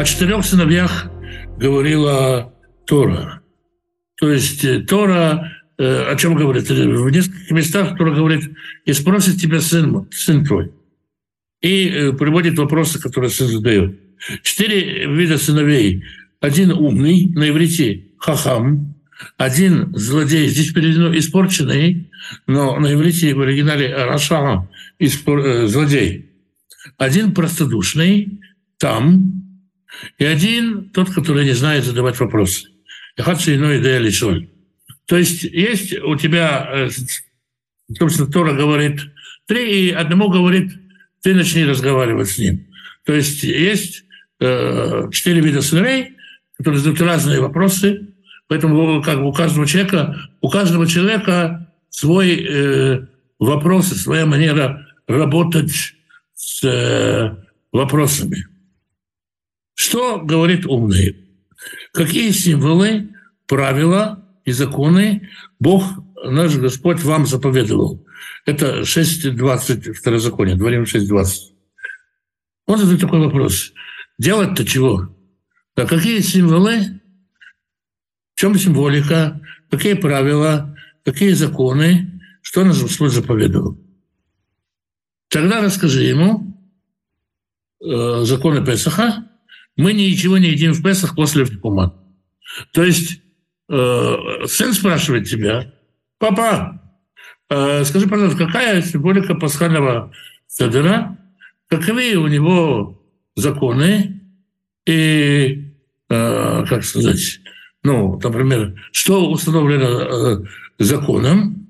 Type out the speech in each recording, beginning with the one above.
О четырех сыновьях говорила Тора. То есть э, Тора э, о чем говорит? В нескольких местах Тора говорит, и спросит тебя сын, сын твой. И э, приводит вопросы, которые сын задает. Четыре вида сыновей. Один умный, на иврите хахам, один злодей, здесь переведено испорченный, но на иврите в оригинале раша, злодей. Один простодушный, там, и один тот, который не знает задавать вопросы. Иной идея лишоль. То есть есть у тебя, э, собственно, Тора говорит три, и одному говорит, ты начни разговаривать с ним. То есть есть э, четыре вида сыновей, которые задают разные вопросы, поэтому как бы у каждого человека, у каждого человека свой э, вопрос, своя манера работать с э, вопросами. Что говорит умный? Какие символы, правила и законы Бог, наш Господь, вам заповедовал? Это 6.20, второзаконие, Дворим 6.20. Он задает такой вопрос. Делать-то чего? А какие символы? В чем символика? Какие правила? Какие законы? Что наш Господь заповедовал? Тогда расскажи ему э, законы Песаха, мы ничего не едим в Песах после Фикума. То есть э, сын спрашивает тебя, папа, э, скажи, пожалуйста, какая символика пасхального седера, каковы у него законы? И, э, как сказать, ну, например, что установлено э, законом,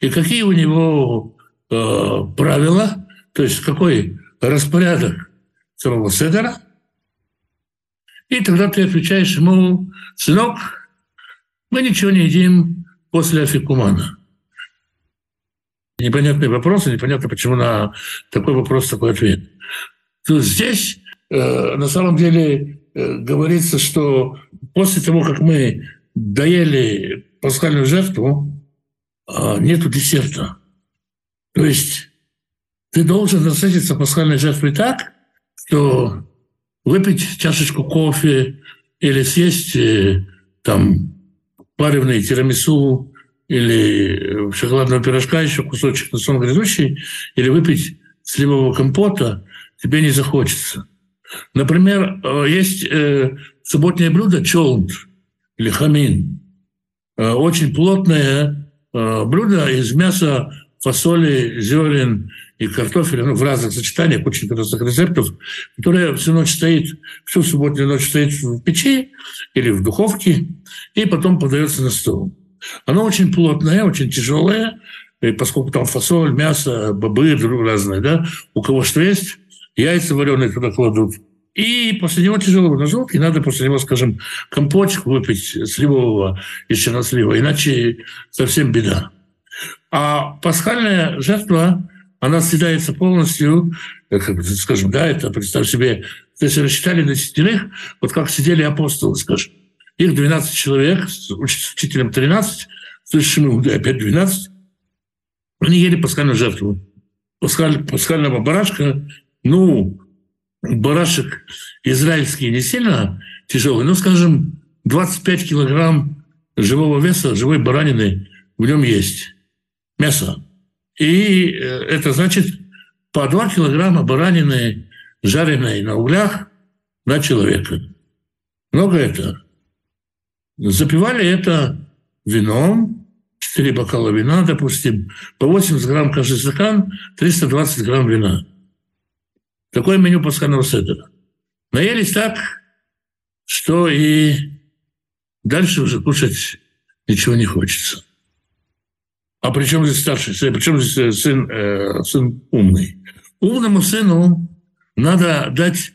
и какие у него э, правила, то есть какой распорядок самого Седера – и тогда ты отвечаешь ему, сынок, мы ничего не едим после афикумана. Непонятные вопросы, непонятно, почему на такой вопрос такой ответ. То здесь э, на самом деле э, говорится, что после того, как мы доели пасхальную жертву, э, нету десерта. То есть ты должен насытиться пасхальной жертвой так, что выпить чашечку кофе или съесть э, там паривный тирамису или шоколадного пирожка, еще кусочек на сон грядущий, или выпить сливового компота, тебе не захочется. Например, э, есть э, субботнее блюдо чолнт или хамин. Очень плотное блюдо из мяса, фасоли, зерен и картофеля, ну, в разных сочетаниях, очень разных рецептов, которые всю ночь стоит, всю субботнюю ночь стоит в печи или в духовке, и потом подается на стол. Оно очень плотное, очень тяжелое, и поскольку там фасоль, мясо, бобы разные, да, у кого что есть, яйца вареные туда кладут. И после него тяжело на желудке, надо после него, скажем, компотик выпить сливового из чернослива, иначе совсем беда. А пасхальная жертва она съедается полностью, скажем, да, это, представь себе, если рассчитали на десятерых, вот как сидели апостолы, скажем, их 12 человек, с учителем 13, с высшим опять 12, они ели пасхальную жертву. Пасхаль, пасхального барашка, ну, барашек израильский не сильно тяжелый, но, скажем, 25 килограмм живого веса, живой баранины в нем есть. Мясо. И э, это значит по 2 килограмма баранины, жареной на углях, на человека. Много это. Запивали это вином, 4 бокала вина, допустим, по 80 грамм каждый стакан, 320 грамм вина. Такое меню пасхального седера. Наелись так, что и дальше уже кушать ничего не хочется. А при чем здесь старший сын? При чем здесь э, сын, э, сын умный? Умному сыну надо дать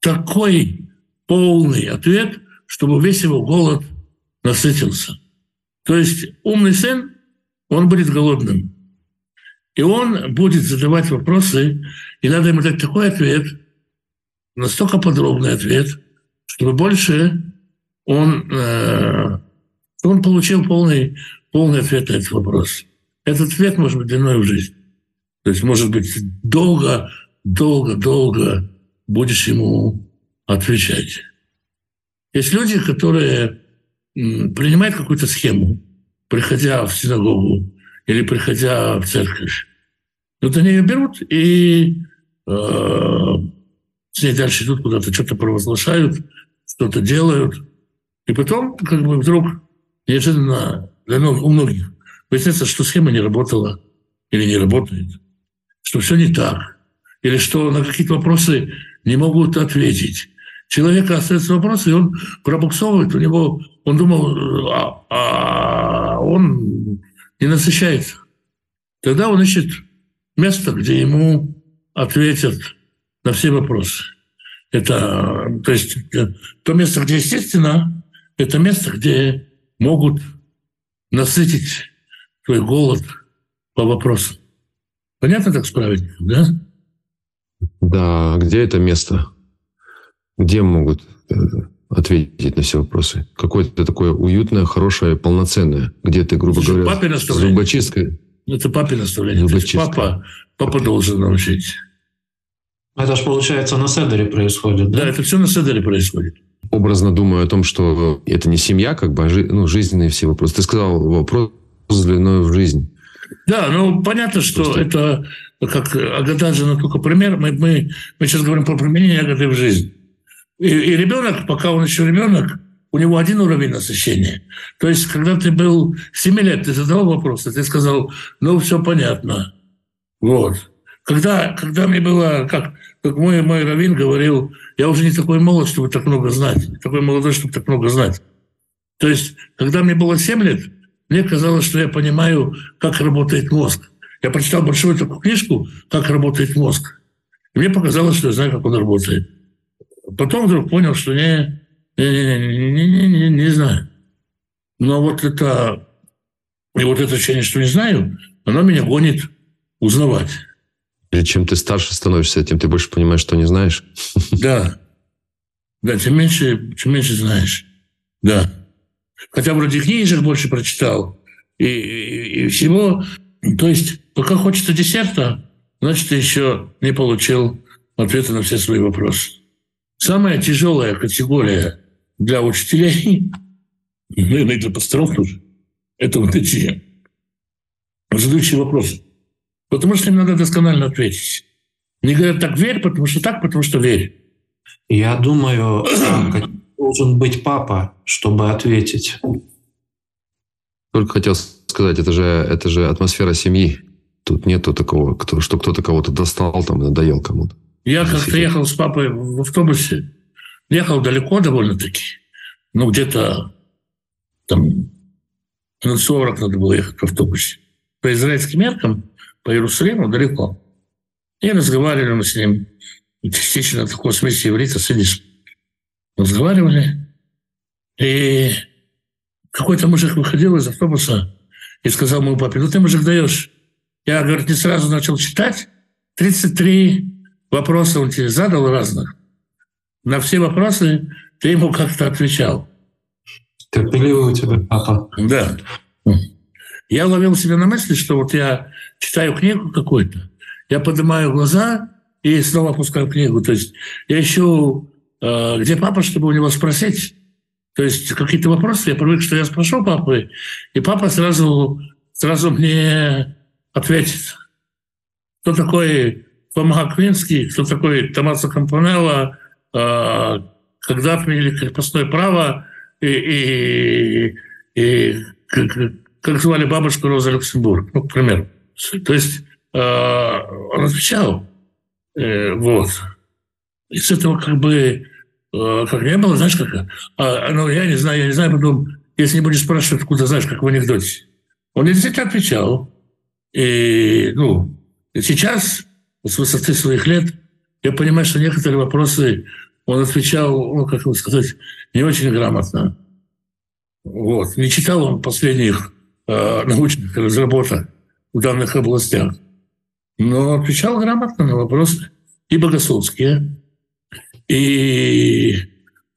такой полный ответ, чтобы весь его голод насытился. То есть умный сын, он будет голодным. И он будет задавать вопросы, и надо ему дать такой ответ, настолько подробный ответ, чтобы больше он, э, он получил полный полный ответ на этот вопрос. Этот ответ может быть длиной в жизнь. То есть, может быть, долго, долго, долго будешь ему отвечать. Есть люди, которые принимают какую-то схему, приходя в синагогу или приходя в церковь. Вот они ее берут и э, с ней дальше идут куда-то, что-то провозглашают, что-то делают. И потом, как бы вдруг, неожиданно для у многих выясняется, что схема не работала или не работает, что все не так, или что на какие-то вопросы не могут ответить. Человека остается вопрос, и он пробуксовывает, у него, он думал, а, а он не насыщается. Тогда он ищет место, где ему ответят на все вопросы. Это, то есть, то место, где естественно, это место, где могут насытить твой голод по вопросам. Понятно так справить, да? Да, где это место? Где могут э, ответить на все вопросы? Какое-то такое уютное, хорошее, полноценное, где ты, грубо говоря, папе зубочисткой. Это папе наставление. Папа, папа должен научить. Это же, получается, на Седере происходит, да? Да, это все на Седере происходит. Образно думаю о том, что это не семья, как бы, а жи- ну, жизненные все вопросы. Ты сказал вопрос с длиной в жизнь. Да, ну понятно, что Просто... это как Агата же ну, только пример. Мы, мы, мы сейчас говорим про применение Агаты в жизнь. И, и ребенок, пока он еще ребенок, у него один уровень насыщения. То есть, когда ты был 7 лет, ты задал вопрос, и ты сказал, ну, все понятно. Вот. Когда, когда мне было, как, как мой, мой раввин говорил, я уже не такой молод, чтобы так много знать, не такой молодой, чтобы так много знать. То есть, когда мне было 7 лет, мне казалось, что я понимаю, как работает мозг. Я прочитал большую такую книжку «Как работает мозг». И мне показалось, что я знаю, как он работает. Потом вдруг понял, что не, не, не, не, не, не, не знаю. Но вот это, и вот это ощущение, что не знаю, оно меня гонит узнавать. Или чем ты старше становишься, тем ты больше понимаешь, что не знаешь. Да. Да, тем меньше, чем меньше знаешь. Да. Хотя вроде книжек больше прочитал и, и, и всего. То есть, пока хочется десерта, значит, ты еще не получил ответа на все свои вопросы. Самая тяжелая категория для учителей, наверное, для пасторов тоже, это вот эти задающие вопросы. Потому что им надо досконально ответить. Не говорят так верь, потому что так, потому что верь. Я думаю, должен быть папа, чтобы ответить. Только хотел сказать, это же, это же атмосфера семьи. Тут нету такого, кто, что кто-то кого-то достал, там, надоел кому-то. Я как-то ехал с папой в автобусе. Ехал далеко довольно-таки. Ну, где-то там минут 40 надо было ехать в автобусе. По израильским меркам, по Иерусалиму далеко. И разговаривали мы с ним. Частично такой смеси иврита с разговаривали. И какой-то мужик выходил из автобуса и сказал моему папе, ну ты, мужик, даешь. Я, говорит, не сразу начал читать. 33 вопроса он тебе задал разных. На все вопросы ты ему как-то отвечал. Терпеливый у тебя папа. Да. Я ловил себя на мысли, что вот я читаю книгу какую-то, я поднимаю глаза и снова опускаю книгу. То есть я ищу Э, где папа, чтобы у него спросить. То есть какие-то вопросы, я привык, что я спрошу папы, и папа сразу, сразу мне ответит. Кто такой Фома Аквинский, кто такой Томаса Компанелло, э, когда отменили крепостное право, и, и, и как, как звали бабушку Роза Люксембург, ну, к примеру. То есть э, он отвечал. Вот. И с этого как бы Э, как не было, знаешь, как... А, ну, я не знаю, я не знаю, потом, если не будешь спрашивать, откуда, знаешь, как в анекдоте. Он действительно отвечал. И, ну, сейчас, с высоты своих лет, я понимаю, что некоторые вопросы он отвечал, ну, как бы сказать, не очень грамотно. Вот. Не читал он последних э, научных разработок в данных областях. Но отвечал грамотно на вопросы и богословские, и э,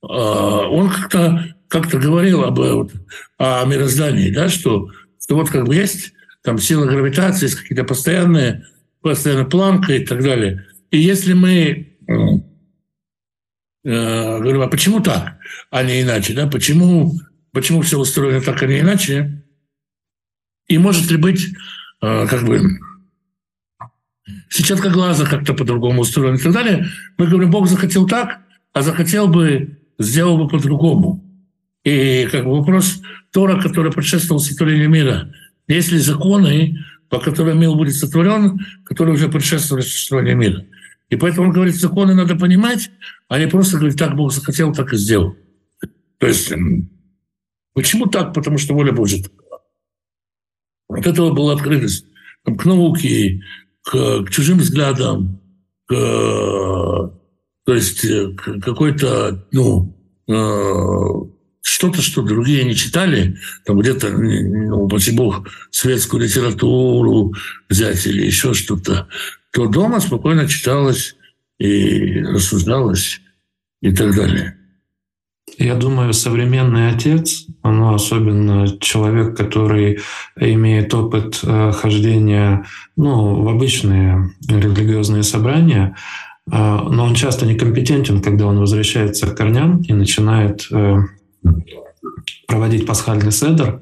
он как-то как говорил об, вот, о мироздании, да, что, что вот как бы есть там сила гравитации, есть какие-то постоянные, постоянная планка и так далее. И если мы э, говорю, а почему так, а не иначе? Да? Почему, почему все устроено так, а не иначе? И может ли быть, э, как бы, сетчатка глаза как-то по-другому устроена и так далее? Мы говорим, Бог захотел так, а захотел бы, сделал бы по-другому. И как бы вопрос Тора, который предшествовал сотворению мира. Есть ли законы, по которым мир будет сотворен, которые уже предшествовали существованию мира? И поэтому он говорит, законы надо понимать, а не просто говорить, так Бог захотел, так и сделал. То есть, почему так? Потому что воля Божья такова. От этого была открытость к науке, к, к чужим взглядам, к, то есть э, к какой-то, ну, э, что-то, что другие не читали, там где-то, ну, упаси бог, светскую литературу взять или еще что-то, то дома спокойно читалось и рассуждалось и так далее. Я думаю, современный отец, ну, особенно человек, который имеет опыт э, хождения ну, в обычные религиозные собрания, э, но он часто некомпетентен, когда он возвращается к корням и начинает э, проводить пасхальный седр.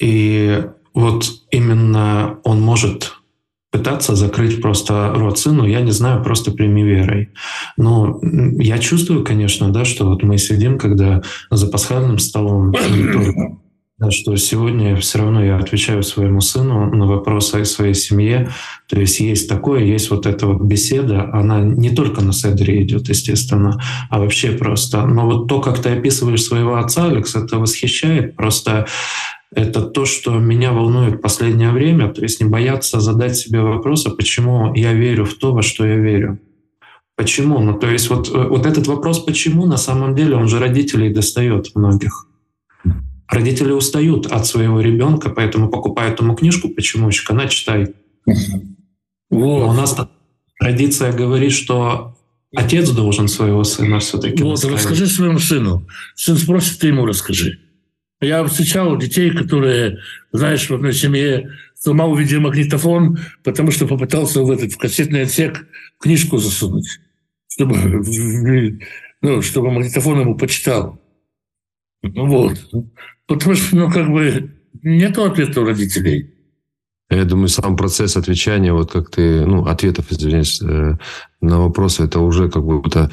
И вот именно он может пытаться закрыть просто рот сыну, я не знаю, просто прими верой. Но я чувствую, конечно, да, что вот мы сидим, когда за пасхальным столом, да, что сегодня все равно я отвечаю своему сыну на вопросы о своей семье. То есть есть такое, есть вот эта вот беседа, она не только на Седре идет, естественно, а вообще просто. Но вот то, как ты описываешь своего отца, Алекс, это восхищает. Просто это то, что меня волнует в последнее время, то есть не бояться задать себе вопрос, а почему я верю в то, во что я верю. Почему? Ну, то есть вот, э, вот этот вопрос «почему» на самом деле, он же родителей достает многих. Родители устают от своего ребенка, поэтому покупают ему книжку «Почемучка», на читай. Вот. у нас традиция говорит, что отец должен своего сына все-таки Вот, расскажи своему сыну. Сын спросит, ты ему расскажи. Я встречал детей, которые, знаешь, в одной семье сломал видеомагнитофон, потому что попытался в этот в кассетный отсек книжку засунуть, чтобы, ну, чтобы магнитофон ему почитал. Вот. Потому что, ну, как бы, нет ответа у родителей. Я думаю, сам процесс отвечания, вот как ты, ну, ответов, извиняюсь, э, на вопросы, это уже как будто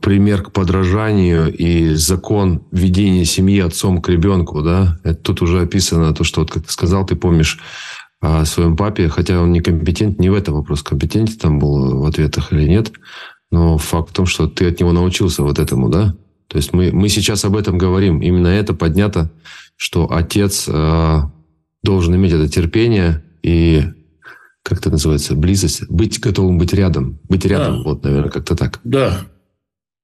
пример к подражанию и закон ведения семьи отцом к ребенку, да, это тут уже описано то, что, вот, как ты сказал, ты помнишь о своем папе, хотя он некомпетент, не в этом вопрос, компетентен там был в ответах или нет, но факт в том, что ты от него научился вот этому, да, то есть мы, мы сейчас об этом говорим, именно это поднято, что отец э, должен иметь это терпение и как это называется, близость, быть готовым быть рядом, быть рядом, да. вот, наверное, как-то так. Да,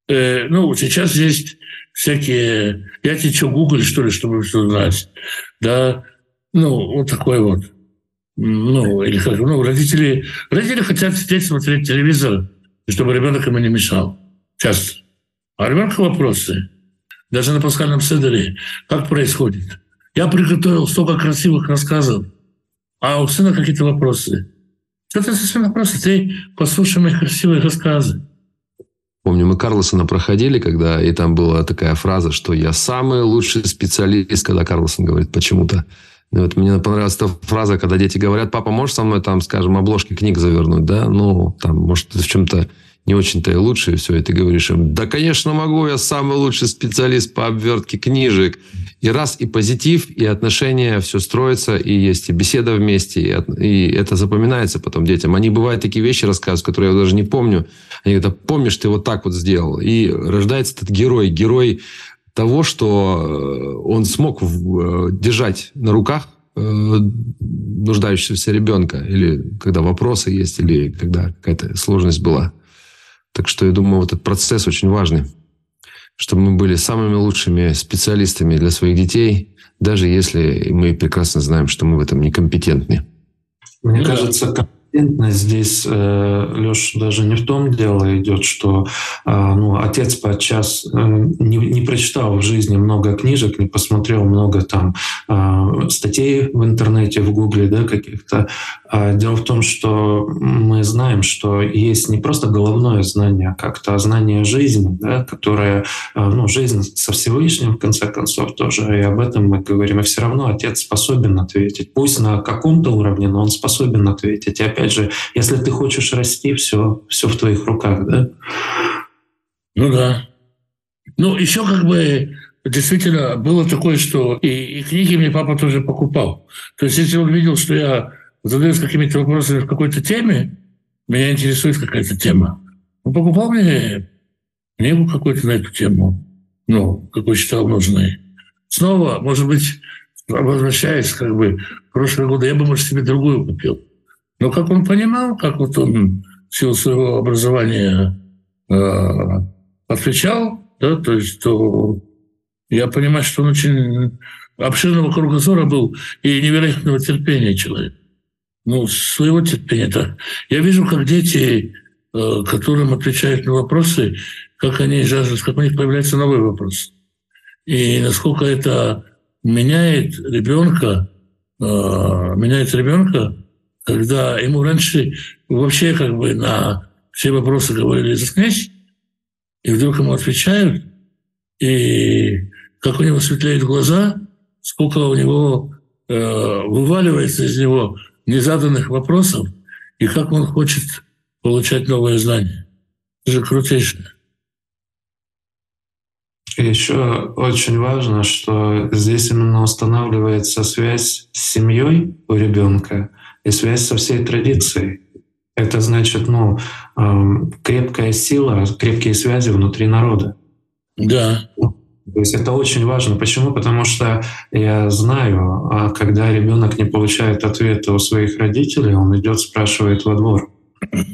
Э, ну, сейчас есть всякие... Я тебе что, Google, что ли, чтобы все знать? Да, ну, вот такой вот. Ну, или как, ну, родители, родители хотят сидеть, смотреть телевизор, чтобы ребенок ему не мешал. Часто. А ребенка вопросы. Даже на пасхальном седере. Как происходит? Я приготовил столько красивых рассказов, а у сына какие-то вопросы. Что это за вопросы? Ты послушай мои красивые рассказы. Помню, мы Карлосона проходили, когда и там была такая фраза, что я самый лучший специалист, когда Карлосон говорит почему-то. Вот мне понравилась эта фраза, когда дети говорят, папа, можешь со мной там, скажем, обложки книг завернуть, да? Ну, там, может, в чем-то не очень-то и лучше, все, ты говоришь им, да, конечно, могу, я самый лучший специалист по обвертке книжек. И раз, и позитив, и отношения, все строится, и есть и беседа вместе, и, и это запоминается потом детям. Они, бывают, такие вещи рассказывают, которые я даже не помню. Они говорят, помнишь, ты вот так вот сделал. И рождается этот герой, герой того, что э, он смог э, держать на руках э, нуждающегося ребенка, или когда вопросы есть, или когда какая-то сложность была. Так что я думаю, вот этот процесс очень важный, чтобы мы были самыми лучшими специалистами для своих детей, даже если мы прекрасно знаем, что мы в этом некомпетентны. Мне кажется, Компетентность здесь, э, Леш, даже не в том дело идет, что а, ну, отец подчас э, не, не прочитал в жизни много книжек, не посмотрел много там а, статей в интернете, в гугле, да, каких-то. А дело в том, что мы знаем, что есть не просто головное знание, а как-то знание жизни, да, которое, ну, жизнь со Всевышним, в конце концов, тоже, и об этом мы говорим. И все равно отец способен ответить. Пусть на каком-то уровне, но он способен ответить. И опять же, если ты хочешь расти, все, все в твоих руках, да? Ну да. Ну, еще как бы действительно было такое, что и, и книги мне папа тоже покупал. То есть если он видел, что я задаюсь какими-то вопросами в какой-то теме, меня интересует какая-то тема, он покупал мне книгу какую-то на эту тему, ну, какой считал нужной. Снова, может быть, возвращаясь как бы в прошлые годы, я бы, может, себе другую купил. Но как он понимал, как вот он в силу своего образования э, отвечал, да, то есть то я понимаю, что он очень обширного кругозора был и невероятного терпения человек. Ну, своего терпения-то. Я вижу, как дети, э, которым отвечают на вопросы, как они жаждут, как у них появляется новый вопрос. И насколько это меняет ребенка, э, меняет ребенка, когда ему раньше вообще как бы на все вопросы говорили «заткнись», и вдруг ему отвечают, и как у него светлеют глаза, сколько у него э, вываливается из него незаданных вопросов, и как он хочет получать новые знания. Это же крутейшее. Еще очень важно, что здесь именно устанавливается связь с семьей у ребенка и связь со всей традицией. Это значит, ну, эм, крепкая сила, крепкие связи внутри народа. Да. То есть это очень важно. Почему? Потому что я знаю, а когда ребенок не получает ответа у своих родителей, он идет, спрашивает во двор.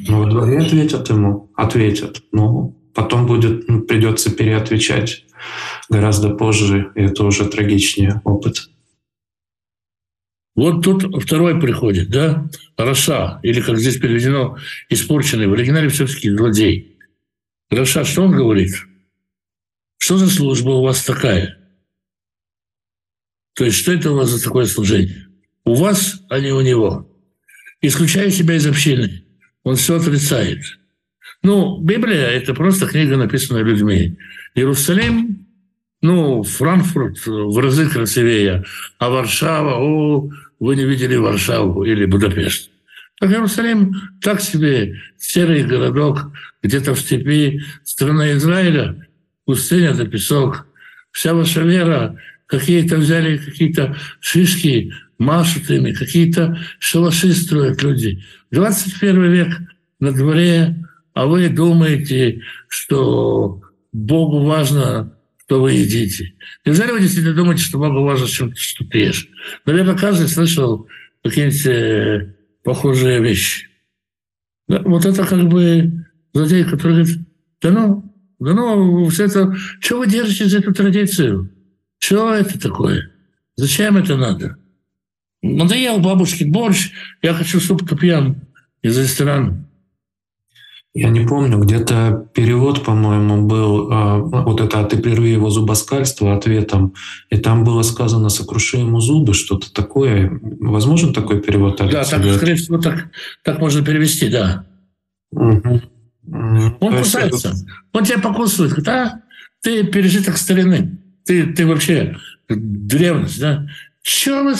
Ну, во дворе ответят ему, ответят. Ну, потом будет, ну, придется переотвечать гораздо позже, и это уже трагичнее опыт. Вот тут второй приходит, да, Раша, или как здесь переведено, испорченный, в оригинале все-таки злодей. Раша, что он говорит? Что за служба у вас такая? То есть что это у вас за такое служение? У вас, а не у него. Исключая себя из общины, он все отрицает. Ну, Библия – это просто книга, написанная людьми. Иерусалим, ну, Франкфурт в разы красивее, а Варшава, о, вы не видели Варшаву или Будапешт. А Иерусалим так себе серый городок, где-то в степи, страна Израиля, пустыня да песок. Вся ваша вера, какие-то взяли какие-то шишки, машут ими, какие-то шалаши строят люди. 21 век на дворе, а вы думаете, что Богу важно, что вы едите. Неужели вы действительно думаете, что Богу важно, что, что ты ешь? Наверное, каждый слышал какие-нибудь э, похожие вещи. Да, вот это как бы злодей, который говорит, да ну, да ну, все это, что вы держите за эту традицию? Что это такое? Зачем это надо? Надоел бабушке борщ, я хочу суп тупьян из ресторана. Я не помню, где-то перевод, по-моему, был э, вот это «А ты прерви его зубоскальство» ответом, и там было сказано «сокруши ему зубы», что-то такое. Возможен такой перевод? Да, так, скорее всего, так, так можно перевести, да. Угу. Он То кусается, это... он тебя покусывает. Да, ты пережиток старины, ты, ты вообще древность, да? Чё вы,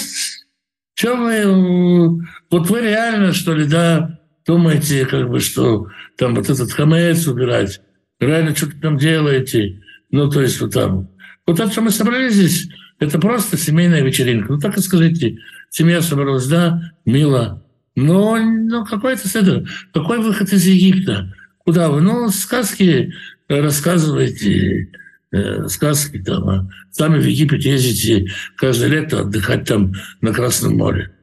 чё вы, вот вы реально, что ли, да, думаете, как бы, что там вот этот хамец убирать, реально что-то там делаете. Ну, то есть вот там. Вот это, что мы собрались здесь, это просто семейная вечеринка. Ну, так и скажите, семья собралась, да, мило. Но, ну, какой-то это, какой выход из Египта? Куда вы? Ну, сказки рассказываете, э, сказки там. А сами в Египет ездите каждое лето отдыхать там на Красном море.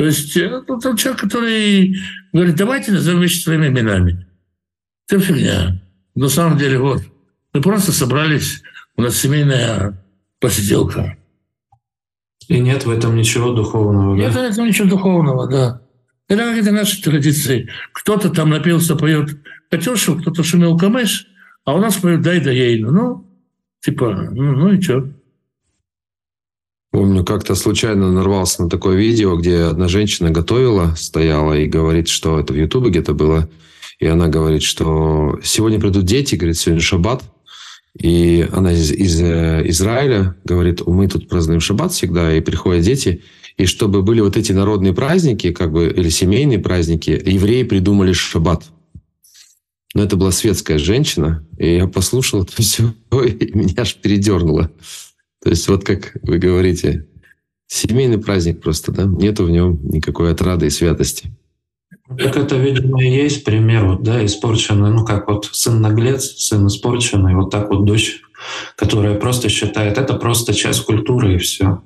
То есть это тот человек, который говорит, давайте назовем вещи своими именами. Это фигня. На самом деле, вот, мы просто собрались, у нас семейная посиделка. И нет в этом ничего духовного, Нет да? в этом ничего духовного, да. Это какие-то наши традиции. Кто-то там напился, поет Катюшу, кто-то шумел камеш, а у нас поют дай да ейну. Ну, типа, ну, ну и что? Помню, как-то случайно нарвался на такое видео, где одна женщина готовила, стояла и говорит, что это в Ютубе где-то было. И она говорит, что сегодня придут дети, говорит, сегодня шаббат. И она из, из э, Израиля говорит, мы тут празднуем шаббат всегда, и приходят дети. И чтобы были вот эти народные праздники, как бы, или семейные праздники, евреи придумали шаббат. Но это была светская женщина, и я послушал это все, и меня аж передернуло. То есть вот как вы говорите, семейный праздник просто, да? Нету в нем никакой отрады и святости. Так это, видимо, и есть пример, вот, да, испорченный, ну, как вот сын наглец, сын испорченный, вот так вот дочь, которая просто считает, это просто часть культуры и все.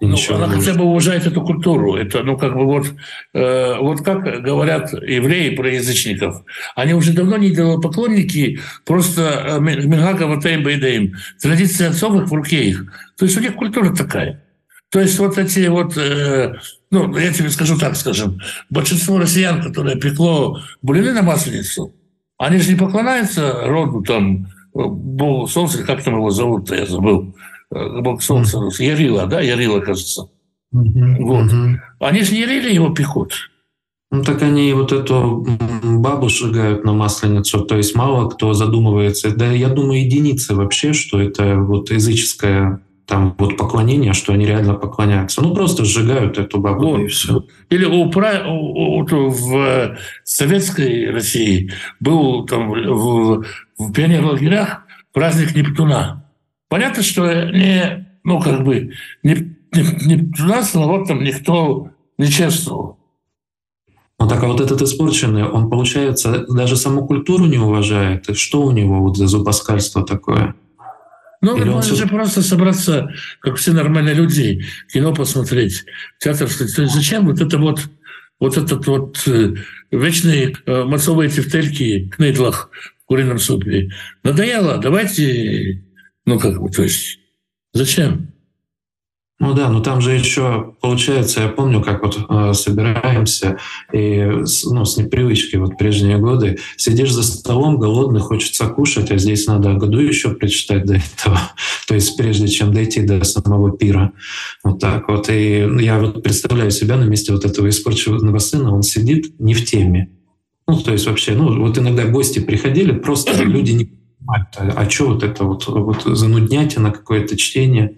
Ну, она хотя бы уважает эту культуру. Это, ну, как бы вот, э, вот как говорят евреи про язычников. Они уже давно не поклонники, просто э, Мингага Ватаим Бейдаим. Традиции отцов их в руке их. То есть у них культура такая. То есть вот эти вот, э, ну, я тебе скажу так, скажем, большинство россиян, которые пекло блины на масленицу, они же не поклоняются роду там, Богу Солнца, как там его зовут-то, я забыл. Э, бог солнца. Ярила, да, Ярила, кажется. Mm-hmm. Вот. Mm-hmm. Они же не Ярили его пекут. Ну так они вот эту бабу сжигают на масленицу, то есть мало кто задумывается. Да я думаю, единицы вообще, что это вот языческое там вот поклонение, что они реально поклоняются. Ну просто сжигают эту бабу вот. и все. Или у, у, в советской России был там в, в пионер-лагерях праздник Нептуна. Понятно, что не, ну, как бы, не, не, не нас вот там никто не чествовал. Ну так а вот этот испорченный, он, получается, даже саму культуру не уважает. И что у него вот за зубоскальство такое? Ну, Или он же просто собраться, как все нормальные люди, кино посмотреть, театр. Зачем вот это вот вот этот вот э, вечные э, мацовые тефтельки в нейдлах в курином супе. Надоело, давайте ну, как бы, то есть, зачем? Ну да, но там же еще получается, я помню, как вот э, собираемся и ну, с непривычки вот прежние годы сидишь за столом голодный, хочется кушать, а здесь надо году еще прочитать до этого, то есть прежде чем дойти до самого пира, вот так вот. И я вот представляю себя на месте вот этого испорченного сына, он сидит не в теме, ну то есть вообще, ну вот иногда гости приходили, просто люди не понимать, а, а что вот это вот, вот зануднять на какое-то чтение.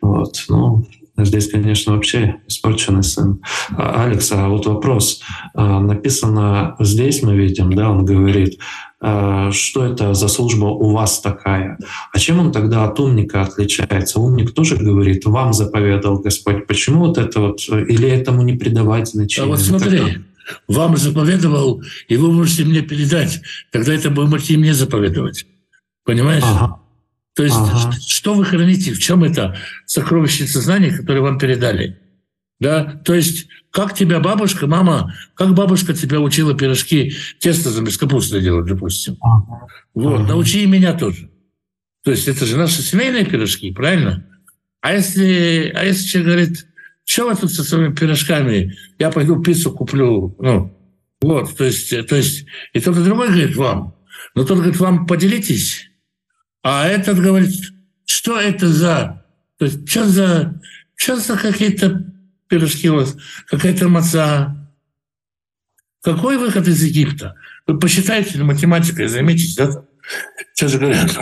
Вот, ну, Здесь, конечно, вообще испорченный сын. А, Алекс, а вот вопрос. А, написано здесь, мы видим, да, он говорит, что это за служба у вас такая? А чем он тогда от умника отличается? Умник тоже говорит, вам заповедал Господь. Почему вот это вот, или этому не придавать значения? А вот смотри, вам заповедовал, и вы можете мне передать, тогда это вы можете мне заповедовать. Понимаешь? Ага. То есть ага. что вы храните, в чем это сокровищница знаний, которые вам передали? Да? То есть как тебя бабушка, мама, как бабушка тебя учила пирожки, тесто без капусты делать, допустим. Ага. Вот, научи и меня тоже. То есть это же наши семейные пирожки, правильно? А если, а если человек говорит, что вы тут со своими пирожками? Я пойду пиццу куплю. Ну, вот, то есть, то есть, и тот и другой говорит вам. Но тот говорит, вам поделитесь. А этот говорит, что это за... То есть, что за, что за какие-то пирожки у вас, какая-то маца? Какой выход из Египта? Вы посчитайте математикой, займитесь, да? Сейчас же говорят,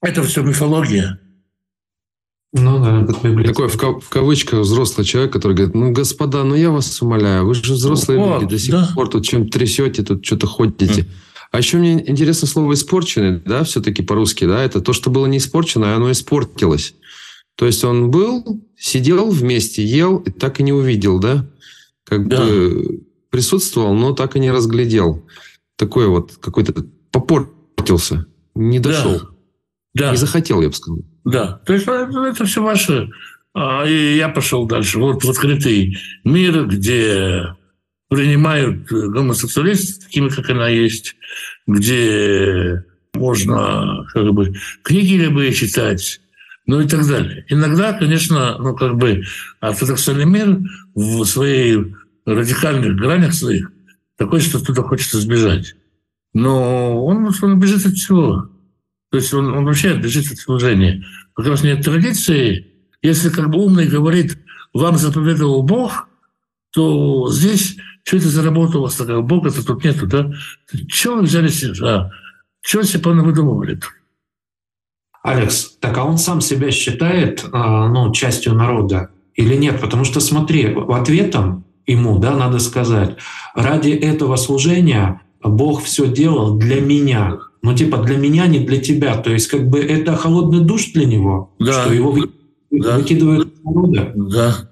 это все мифология. Ну да, Такой в, в кавычках взрослый человек, который говорит, ну, господа, ну я вас умоляю, вы же взрослые вот, люди, до сих да. пор тут чем трясете, тут что-то ходите. Mm. А еще мне интересно слово «испорченный», да, все-таки по-русски, да, это то, что было не испорчено, а оно испортилось. То есть он был, сидел вместе, ел и так и не увидел, да, как да. бы присутствовал, но так и не разглядел. Такой вот какой-то попортился, не дошел. Да. Да. Не захотел, я бы сказал. Да, то есть это, это все ваше. А, и я пошел дальше. Вот в открытый мир, где принимают гомосексуалистов такими, как она есть, где можно как бы книги любые читать, ну и так далее. Иногда, конечно, ну как бы ортодоксальный мир в своей радикальных гранях своих такой, что туда хочется сбежать. Но он, он бежит от всего. То есть он, он вообще бежит от служения. Как раз нет традиции. Если как бы умный говорит, вам заповедовал Бог, то здесь что это за работа у вас такая? Бога-то тут нету, да? Чего вы взяли себя? Чего себе понавыдумывали? Алекс, так а он сам себя считает а, ну, частью народа или нет? Потому что смотри, в ответом ему, да, надо сказать, ради этого служения Бог все делал для меня. Ну, типа, для меня, не для тебя. То есть, как бы это холодный душ для него, да. что его да. выкидывают из народа. Да.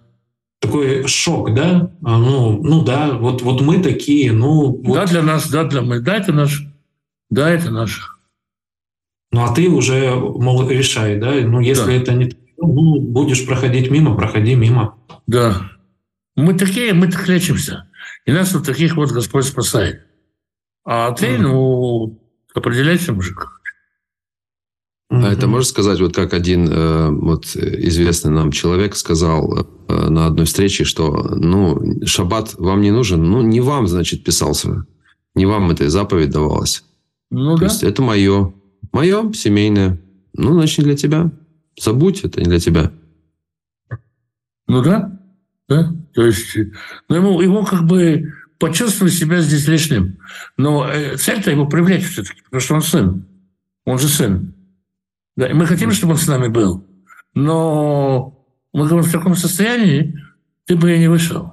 Такой шок, да? А, ну, ну да, вот, вот мы такие, ну... Вот. Да, для нас, да, для мы. Да, это наш. Да, это наш. Ну, а ты уже, мол, решай, да? Ну, если да. это не ну, будешь проходить мимо, проходи мимо. Да. Мы такие, мы так лечимся. И нас вот таких вот Господь спасает. А ты, mm. ну, определяйся, мужик. А это можно сказать, вот как один э, вот известный нам человек сказал э, на одной встрече, что ну шаббат вам не нужен, ну не вам, значит, писался, не вам эта заповедь давалась. Ну То да. есть это мое. Мое, семейное. Ну, значит, не для тебя. Забудь, это не для тебя. Ну да, да. То есть, ну, ему, ему как бы почувствовать себя здесь лишним. Но э, цель-то его привлечь все-таки, потому что он сын. Он же сын. Да, и мы хотим, чтобы он с нами был. Но мы говорим, в таком состоянии ты бы и не вышел.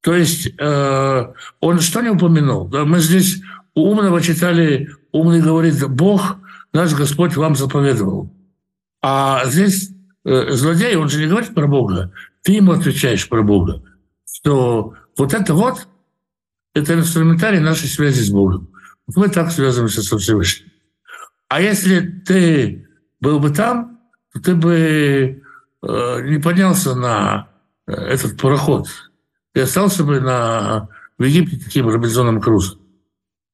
То есть э, он что не упомянул? Да, мы здесь у умного читали, умный говорит, Бог наш Господь вам заповедовал. А здесь э, злодей, он же не говорит про Бога, ты ему отвечаешь про Бога, что вот это вот, это инструментарий нашей связи с Богом. Вот мы так связываемся со Всевышним. А если ты был бы там, то ты бы э, не поднялся на э, этот пароход. Ты остался бы на, в Египте таким Робинзоном Крузом.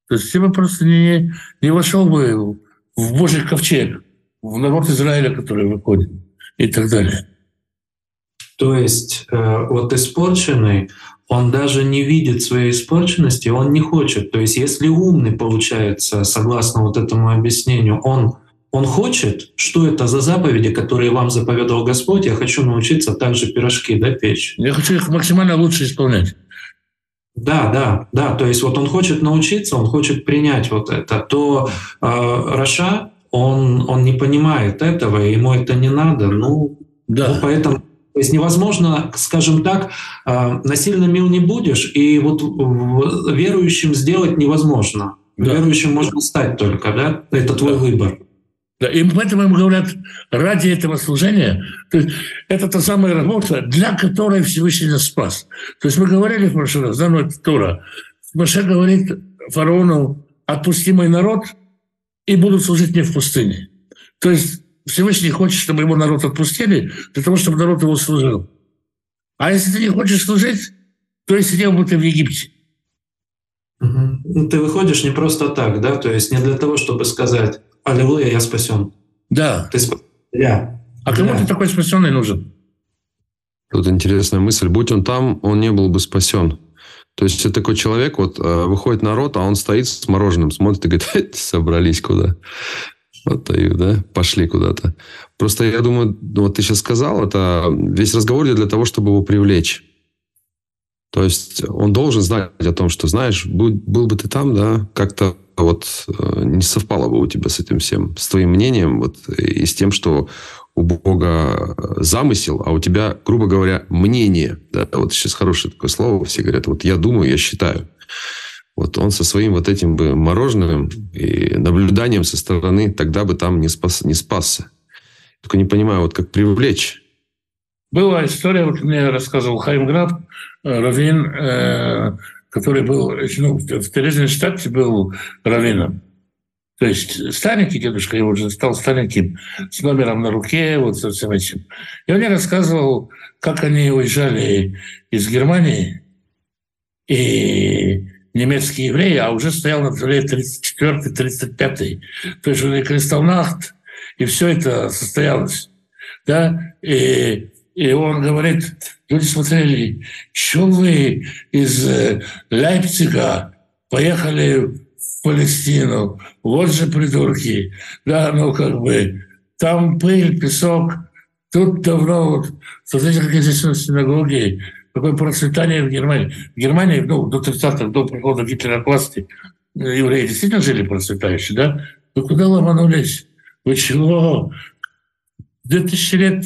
То есть ты бы просто не, не вошел бы в Божий ковчег, в народ Израиля, который выходит и так далее. То есть э, вот испорченный, он даже не видит своей испорченности, он не хочет. То есть если умный, получается, согласно вот этому объяснению, он, он хочет, что это за заповеди, которые вам заповедовал Господь, я хочу научиться также пирожки да, печь. Я хочу их максимально лучше исполнять. Да, да, да. То есть вот он хочет научиться, он хочет принять вот это. То э, Раша, он, он не понимает этого, ему это не надо. Ну, да. ну поэтому то есть невозможно, скажем так, э, насильно мил не будешь, и вот верующим сделать невозможно. Да. Верующим можно стать только, да? Это твой да. выбор. Да, и поэтому им говорят, ради этого служения, то есть это та самая работа, для которой Всевышний нас спас. То есть мы говорили в прошлый раз, да, ну это Тора. Маша говорит фараону, отпусти мой народ, и будут служить мне в пустыне. То есть Всевышний хочет, чтобы его народ отпустили, для того, чтобы народ его служил. А если ты не хочешь служить, то и сидел бы ты в Египте. Угу. Ты выходишь не просто так, да, то есть не для того, чтобы сказать, Аллилуйя, я спасен. Да. Ты спасен. Я. А кому ты такой спасенный нужен? Тут интересная мысль. Будь он там, он не был бы спасен. То есть это такой человек, вот э, выходит народ, а он стоит с мороженым, смотрит и говорит, собрались куда? Вот даю, да, пошли куда-то. Просто я думаю, ну, вот ты сейчас сказал, это весь разговор для того, чтобы его привлечь. То есть он должен знать о том, что, знаешь, был, был бы ты там, да, как-то вот э, не совпало бы у тебя с этим всем, с твоим мнением вот, и с тем, что у Бога замысел, а у тебя, грубо говоря, мнение. Да? Вот сейчас хорошее такое слово, все говорят, вот я думаю, я считаю. Вот он со своим вот этим бы мороженым и наблюданием со стороны тогда бы там не, спас, не спасся. Только не понимаю, вот как привлечь. Была история, вот мне рассказывал Хайм Граб, э, раввин, э, который был ну, в Терезине штате был раввином. То есть старенький дедушка, его уже стал стареньким, с номером на руке, вот со всем этим. И он мне рассказывал, как они уезжали из Германии, и немецкие евреи, а уже стоял на дворе 34-й, 35-й. То есть уже Кристалнахт, и все это состоялось. Да? И, И он говорит, люди смотрели, что вы из э, Лейпцига поехали в Палестину, вот же придурки. Да, ну как бы, там пыль, песок, тут давно, вот, смотрите, как здесь на синагоги, какое процветание в Германии. В Германии, ну, до 30-х, до прихода Гитлера к власти, евреи действительно жили процветающе, да? Вы куда ломанулись? Вы чего? 2000 лет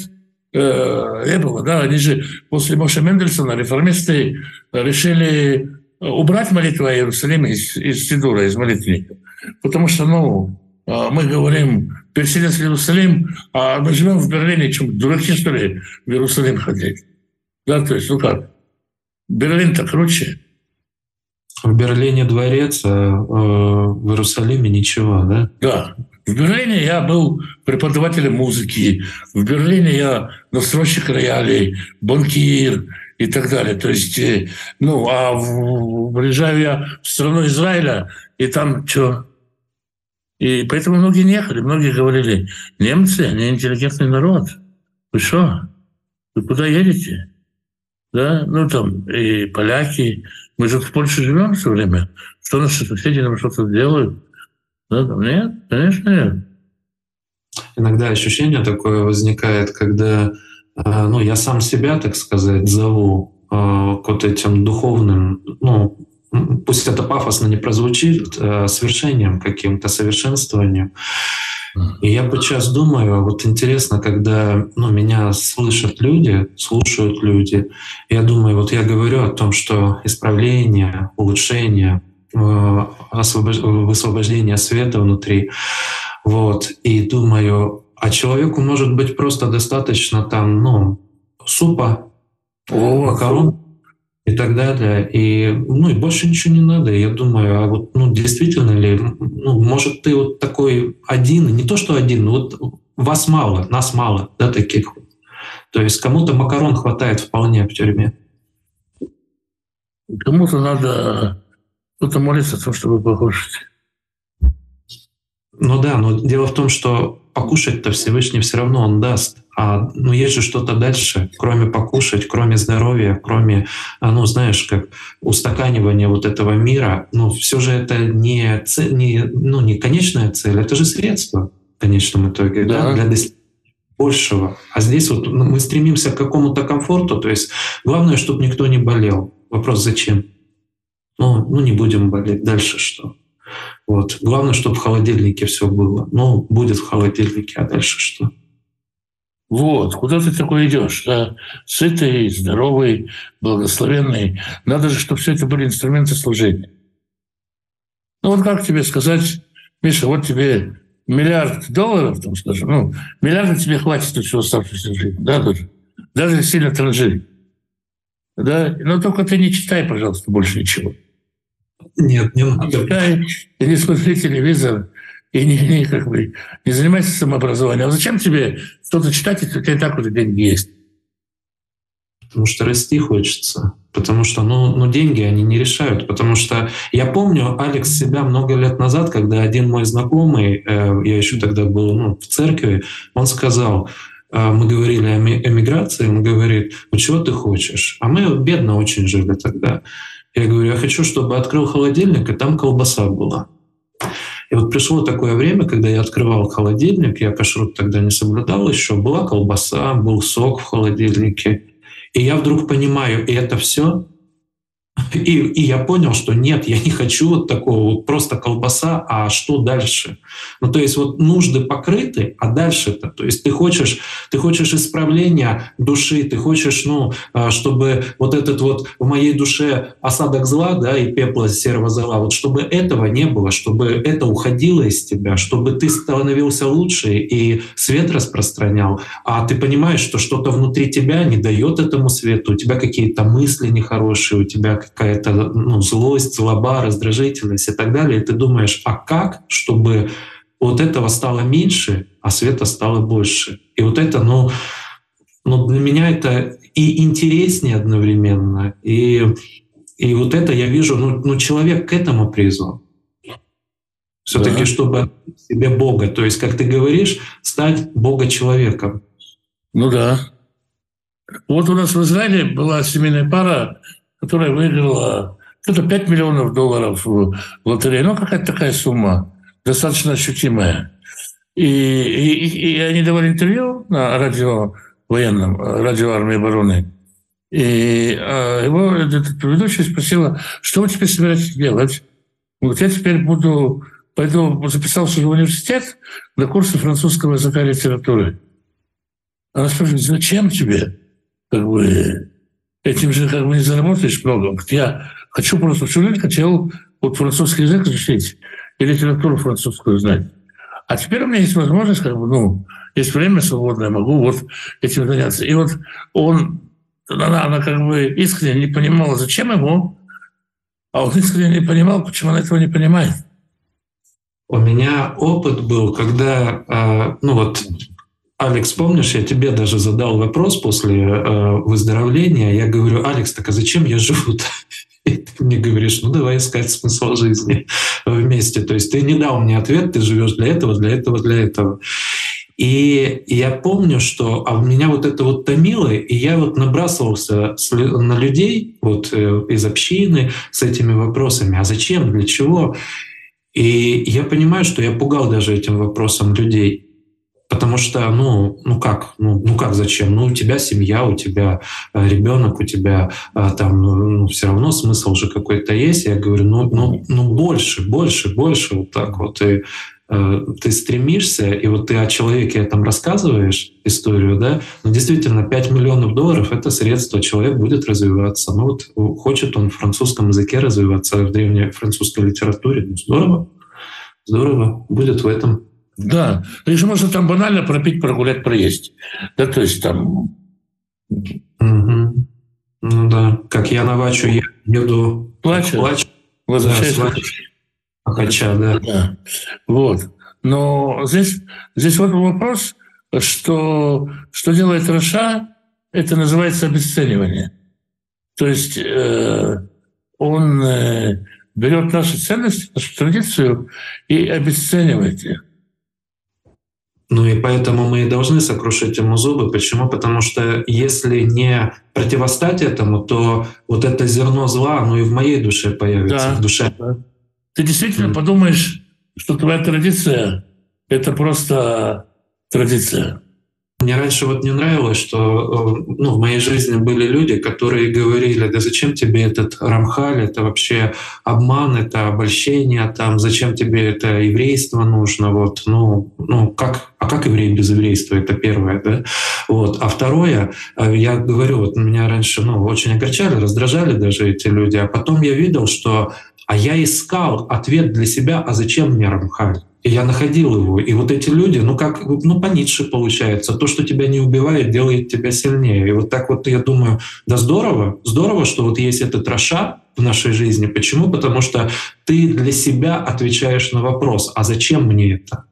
э, не было, да? Они же после Моша Мендельсона, реформисты, решили убрать молитву о Иерусалиме из, из Сидура, из молитвенника. Потому что, ну, э, мы говорим, переселенец в Иерусалим, а мы живем в Берлине, чем дураки, что ли, в Иерусалим ходить. Да, то есть, ну как, Берлин-то круче. В Берлине дворец, а э, в Иерусалиме ничего, да? Да. В Берлине я был преподавателем музыки, в Берлине я настройщик роялей, банкир и так далее. То есть, э, ну, а в, приезжаю я в страну Израиля, и там что? И поэтому многие не ехали, многие говорили, немцы, они интеллигентный народ. Вы что? Вы куда едете? Да, ну там и поляки. Мы же в Польше живем все время. Что наши соседи нам что-то делают? Да, там нет, конечно нет. Иногда ощущение такое возникает, когда а, ну, я сам себя, так сказать, зову к вот этим духовным, ну, пусть это пафосно не прозвучит, а, свершением каким-то, совершенствованием. И я сейчас думаю, вот интересно, когда ну, меня слышат люди, слушают люди, я думаю, вот я говорю о том, что исправление, улучшение, высвобождение света внутри, вот, и думаю, а человеку может быть просто достаточно там, ну, супа, О, макарон и так далее. И, ну, и больше ничего не надо. Я думаю, а вот, ну, действительно ли, ну, может, ты вот такой один, не то, что один, но вот вас мало, нас мало, да, таких. То есть кому-то макарон хватает вполне в тюрьме. Кому-то надо кто-то молиться о том, чтобы покушать. Ну да, но дело в том, что покушать-то Всевышний все равно он даст. А ну есть же что-то дальше, кроме покушать, кроме здоровья, кроме, а, ну знаешь, как устаканивания вот этого мира. Ну все же это не, цель, не, ну, не конечная цель, это же средство в конечном итоге да. Да, для достижения большего. А здесь вот ну, мы стремимся к какому-то комфорту, то есть главное, чтобы никто не болел. Вопрос зачем? Ну, ну не будем болеть. Дальше что? Вот. Главное, чтобы в холодильнике все было. Ну, будет в холодильнике, а дальше что? Вот, куда ты такой идешь? Да? Сытый, здоровый, благословенный. Надо же, чтобы все это были инструменты служения. Ну вот как тебе сказать, Миша, вот тебе миллиард долларов, там, скажем, ну, миллиарда тебе хватит на всю оставшуюся жизнь, да, даже, даже сильно транжирить. Да, но только ты не читай, пожалуйста, больше ничего. Нет, не надо. Читай, и не смотри телевизор, и не, не, как бы, не занимайся самообразованием. А зачем тебе что-то читать, если у тебя и так уже деньги есть? Потому что расти хочется. Потому что, ну, ну, деньги они не решают. Потому что я помню, Алекс, себя много лет назад, когда один мой знакомый, э, я еще тогда был ну, в церкви, он сказал, э, мы говорили о эмиграции, он говорит, ну чего ты хочешь? А мы бедно очень жили тогда. Я говорю, я хочу, чтобы открыл холодильник, и там колбаса была. И вот пришло такое время, когда я открывал холодильник, я кашрут тогда не соблюдал еще, была колбаса, был сок в холодильнике. И я вдруг понимаю, и это все и, и я понял, что нет, я не хочу вот такого, вот просто колбаса, а что дальше? Ну, то есть вот нужды покрыты, а дальше-то? То есть ты хочешь, ты хочешь исправления души, ты хочешь, ну, а, чтобы вот этот вот в моей душе осадок зла, да, и пепла серого зла, вот чтобы этого не было, чтобы это уходило из тебя, чтобы ты становился лучше и свет распространял, а ты понимаешь, что что-то внутри тебя не дает этому свету, у тебя какие-то мысли нехорошие, у тебя какая-то ну, злость, злоба, раздражительность и так далее. И ты думаешь, а как, чтобы вот этого стало меньше, а света стало больше? И вот это, ну, ну для меня это и интереснее одновременно, и, и вот это я вижу, ну, ну человек к этому призван. Все-таки, да. чтобы себе Бога, то есть, как ты говоришь, стать Бога человеком. Ну да. Вот у нас в Израиле была семейная пара, которая выиграла это 5 миллионов долларов в лотерее. Ну, какая-то такая сумма, достаточно ощутимая. И, и, и они давали интервью на радио военном, радио армии обороны. И а, его этот ведущий спросила, что вы теперь собираетесь делать? Вот я теперь буду, пойду, записался в университет на курсы французского языка и литературы. Она спрашивает, зачем тебе? Как бы, этим же как бы не заработаешь много. Я хочу просто всю жизнь хотел вот французский язык изучить и литературу французскую знать. А теперь у меня есть возможность, как бы, ну, есть время свободное, могу вот этим заняться. И вот он, она, она как бы искренне не понимала, зачем ему, а он искренне не понимал, почему она этого не понимает. У меня опыт был, когда, а, ну вот, Алекс, помнишь, я тебе даже задал вопрос после э, выздоровления. Я говорю, Алекс, так а зачем я живу? И ты мне говоришь, ну давай искать смысл жизни вместе. То есть ты не дал мне ответ, ты живешь для этого, для этого, для этого. И я помню, что а меня вот это вот томило, и я вот набрасывался на людей вот э, из общины с этими вопросами. А зачем? Для чего? И я понимаю, что я пугал даже этим вопросом людей. Потому что, ну, ну как, ну, ну как, зачем? Ну, у тебя семья, у тебя э, ребенок, у тебя э, там, ну, ну, все равно смысл уже какой-то есть. Я говорю, ну, ну, ну больше, больше, больше вот так вот. И э, ты стремишься, и вот ты о человеке там рассказываешь историю, да, но действительно 5 миллионов долларов — это средство, человек будет развиваться. Ну вот хочет он в французском языке развиваться, в древней французской литературе, ну здорово, здорово, будет в этом да, лишь можно там банально пропить, прогулять, проесть. Да, то есть там... Угу. Ну да, как я на Вачу еду, плачу, плачу. Возвращаюсь да, Хача, да. да. Вот. Но здесь, здесь вот вопрос, что, что делает Раша, это называется обесценивание. То есть э, он э, берет наши ценности, нашу традицию и обесценивает их. Ну и поэтому мы и должны сокрушить ему зубы. Почему? Потому что если не противостать этому, то вот это зерно зла, оно и в моей душе появится, да. в душе. Ты действительно mm. подумаешь, что твоя традиция — это просто традиция. Мне раньше вот не нравилось, что э, ну, в моей жизни были люди, которые говорили, да зачем тебе этот рамхаль, это вообще обман, это обольщение, там, зачем тебе это еврейство нужно, вот, ну, ну как, а как еврей без еврейства, это первое, да, вот, а второе, э, я говорю, вот меня раньше, ну, очень огорчали, раздражали даже эти люди, а потом я видел, что, а я искал ответ для себя, а зачем мне рамхаль? И я находил его. И вот эти люди, ну как, ну по Ницше получается, то, что тебя не убивает, делает тебя сильнее. И вот так вот я думаю, да здорово, здорово, что вот есть этот Раша в нашей жизни. Почему? Потому что ты для себя отвечаешь на вопрос, а зачем мне это?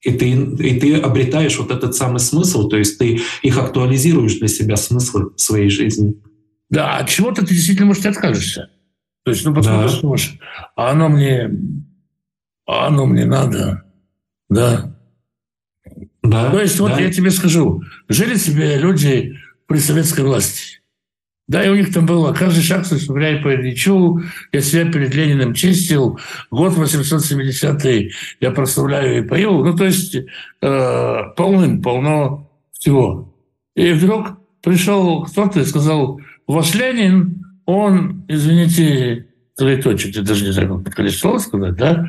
И ты, и ты обретаешь вот этот самый смысл, то есть ты их актуализируешь для себя смыслы своей жизни. Да, от чего-то ты действительно, может, откажешься. То есть, ну, потому да. что, а оно мне а оно мне надо, да. Да, То есть, вот да. я тебе скажу, жили себе люди при советской власти. Да, и у них там было каждый шаг составляя по Ильичу, я себя перед Лениным чистил, год 870 я прославляю и пою. Ну, то есть э, полным, полно всего. И вдруг пришел кто-то и сказал, ваш Ленин, он, извините, троеточие, я даже не знаю, как подходить слово сказать, да,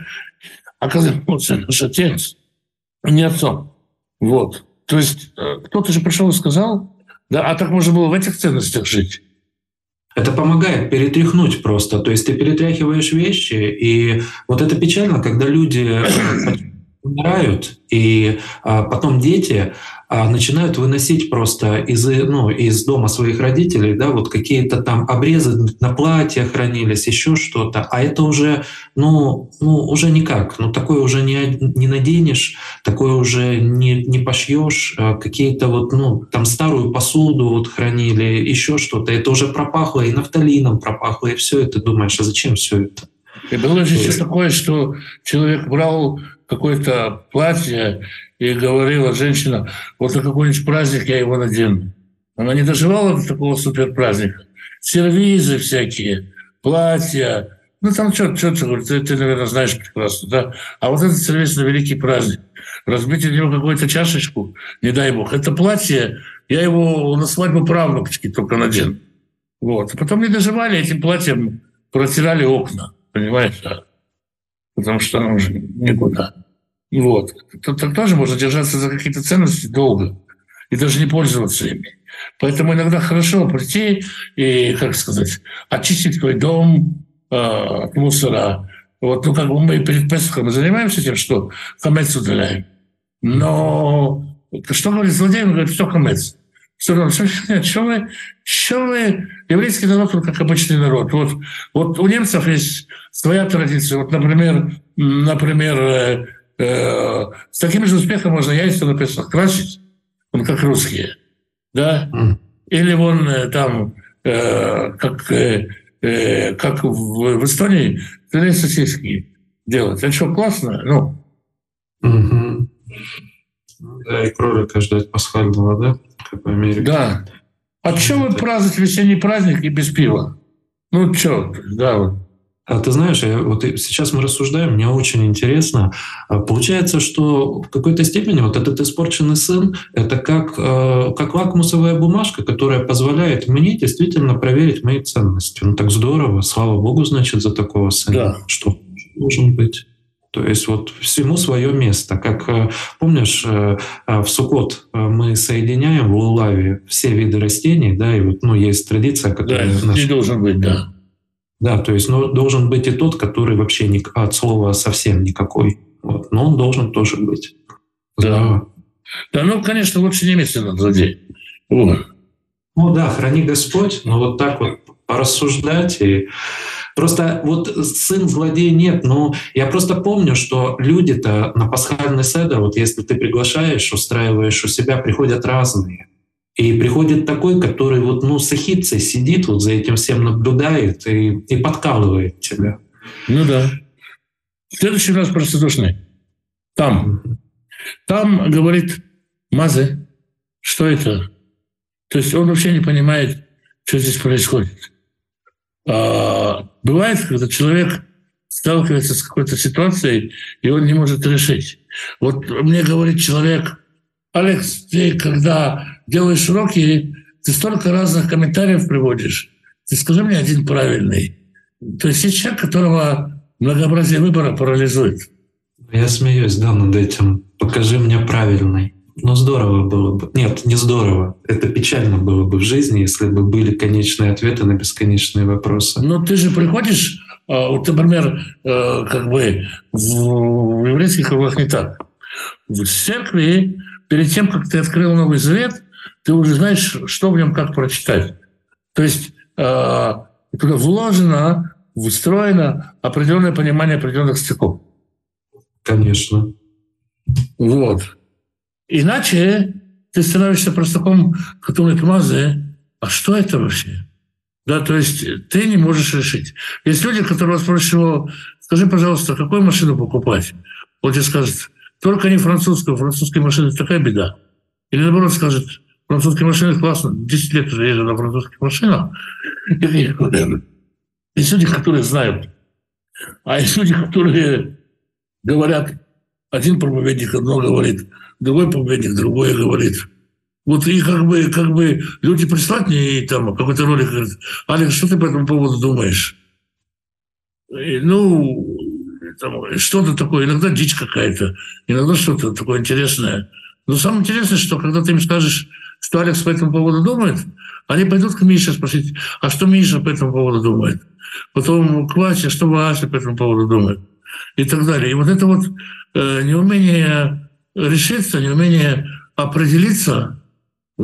оказался наш отец, а не отцом. Вот. То есть э, кто-то же пришел и сказал, да, а так можно было в этих ценностях жить. Это помогает перетряхнуть просто. То есть ты перетряхиваешь вещи, и вот это печально, когда люди э, умирают, и а, потом дети а, начинают выносить просто из, ну, из дома своих родителей, да, вот какие-то там обрезы на платье хранились, еще что-то, а это уже, ну, ну, уже никак, ну, такое уже не, не наденешь, такое уже не, не пошьешь, а какие-то вот, ну, там старую посуду вот хранили, еще что-то, это уже пропахло и нафталином пропахло, и все это думаешь, а зачем все это? И было же еще такое, что человек брал какое-то платье и говорила женщина, вот на какой-нибудь праздник я его надену. Она не доживала до такого суперпраздника. Сервизы всякие, платья. Ну, там что-то, что ты, ты, наверное, знаешь прекрасно, да? А вот этот сервис на великий праздник. Разбить из него какую-то чашечку, не дай бог. Это платье, я его на свадьбу правнучки только надену. Вот. А потом не доживали, этим платьем протирали окна, понимаешь? Потому что оно уже никуда. Вот. Тут тоже можно держаться за какие-то ценности долго и даже не пользоваться ими. Поэтому иногда хорошо прийти и, как сказать, очистить твой дом э, от мусора. Вот, ну, как бы мы перед Песохом занимаемся тем, что хамец удаляем. Но что говорит злодей? Он говорит, все хамец. Что, что, что, вы, что вы, еврейский народ, он как обычный народ. Вот, вот у немцев есть своя традиция. Вот, например, например э, с таким же успехом можно яйца на Песах красить, он как русские да, или вон э, там, э, как, э, э, как в, в Эстонии, филе сосиски делать. Это что, классно? Ну. Угу. Да, и кролика ждать пасхального, да, как в Америке. Да. А что вы празднуете весенний праздник и без пива? Ну, что, да, вот. А ты знаешь, я, вот сейчас мы рассуждаем, мне очень интересно. А получается, что в какой-то степени вот этот испорченный сын — это как, э, как лакмусовая бумажка, которая позволяет мне действительно проверить мои ценности. Ну так здорово, слава богу, значит, за такого сына. Да. Что должен быть? То есть вот всему свое место. Как э, помнишь, э, в Сукот мы соединяем в Лулаве все виды растений, да, и вот ну, есть традиция, которая... Да, наша... должен быть, да. Да, то есть ну, должен быть и тот, который вообще не, от слова совсем никакой. Вот. Но он должен тоже быть. Да. Да, ну, конечно, лучше не иметь злодей. Вот. Ну да, храни Господь, но вот так вот порассуждать и Просто вот сын злодей нет, но я просто помню, что люди-то на пасхальный седр, вот если ты приглашаешь, устраиваешь у себя, приходят разные. И приходит такой, который вот, ну, с эхидцей сидит, вот за этим всем наблюдает и, и подкалывает тебя. Ну да. Следующий раз простодушный. Там. Там говорит Мазы, что это? То есть он вообще не понимает, что здесь происходит. А, бывает, когда человек сталкивается с какой-то ситуацией, и он не может решить. Вот мне говорит человек, Алекс, ты когда делаешь уроки, ты столько разных комментариев приводишь. Ты скажи мне один правильный. То есть есть человек, которого многообразие выбора парализует. Я смеюсь, да, над этим. Покажи мне правильный. Ну, здорово было бы. Нет, не здорово. Это печально было бы в жизни, если бы были конечные ответы на бесконечные вопросы. Ну, ты же приходишь, а, вот, например, э, как бы в еврейских кругах не так. В церкви перед тем, как ты открыл Новый Завет, ты уже знаешь, что в нем как прочитать. То есть э, туда вложено, встроено определенное понимание определенных стихов. Конечно. Вот. Иначе ты становишься простаком, который Кмазе, а что это вообще? Да, то есть ты не можешь решить. Есть люди, которые вас просят его, скажи, пожалуйста, какую машину покупать? Он тебе скажет, только не французскую, французская машина – такая беда. Или наоборот скажет, французские машины классно, 10 лет уже езжу на французских машинах. Есть люди, которые знают. А есть люди, которые говорят, один проповедник одно говорит, другой проповедник другое говорит. Вот и как бы, как бы люди прислать мне и там какой-то ролик говорят, Алекс, что ты по этому поводу думаешь? И, ну, что-то такое, иногда дичь какая-то, иногда что-то такое интересное. Но самое интересное, что когда ты им скажешь, что Алекс по этому поводу думает, они пойдут к Мише спросить, а что Миша по этому поводу думает? Потом к Васе, что Вася по этому поводу думает? И так далее. И вот это вот э, неумение решиться, неумение определиться,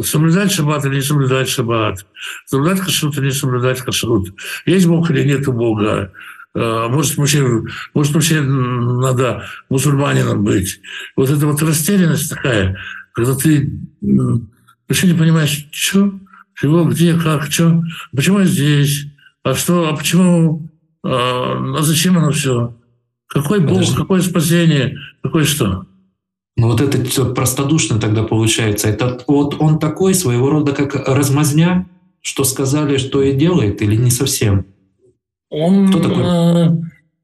соблюдать шаббат или не соблюдать шаббат, соблюдать кашрут или не соблюдать кашрут, есть Бог или нет Бога, э, может вообще, может вообще надо мусульманином быть. Вот эта вот растерянность такая, когда ты вообще не понимаешь, что, чего, где, как, что, почему я здесь, а что, а почему, а, а зачем оно все, какой Бог, Подожди. какое спасение, какое что. Ну вот это простодушно тогда получается. Это вот он такой своего рода как размазня, что сказали, что и делает, или не совсем? Он, Кто такой? э,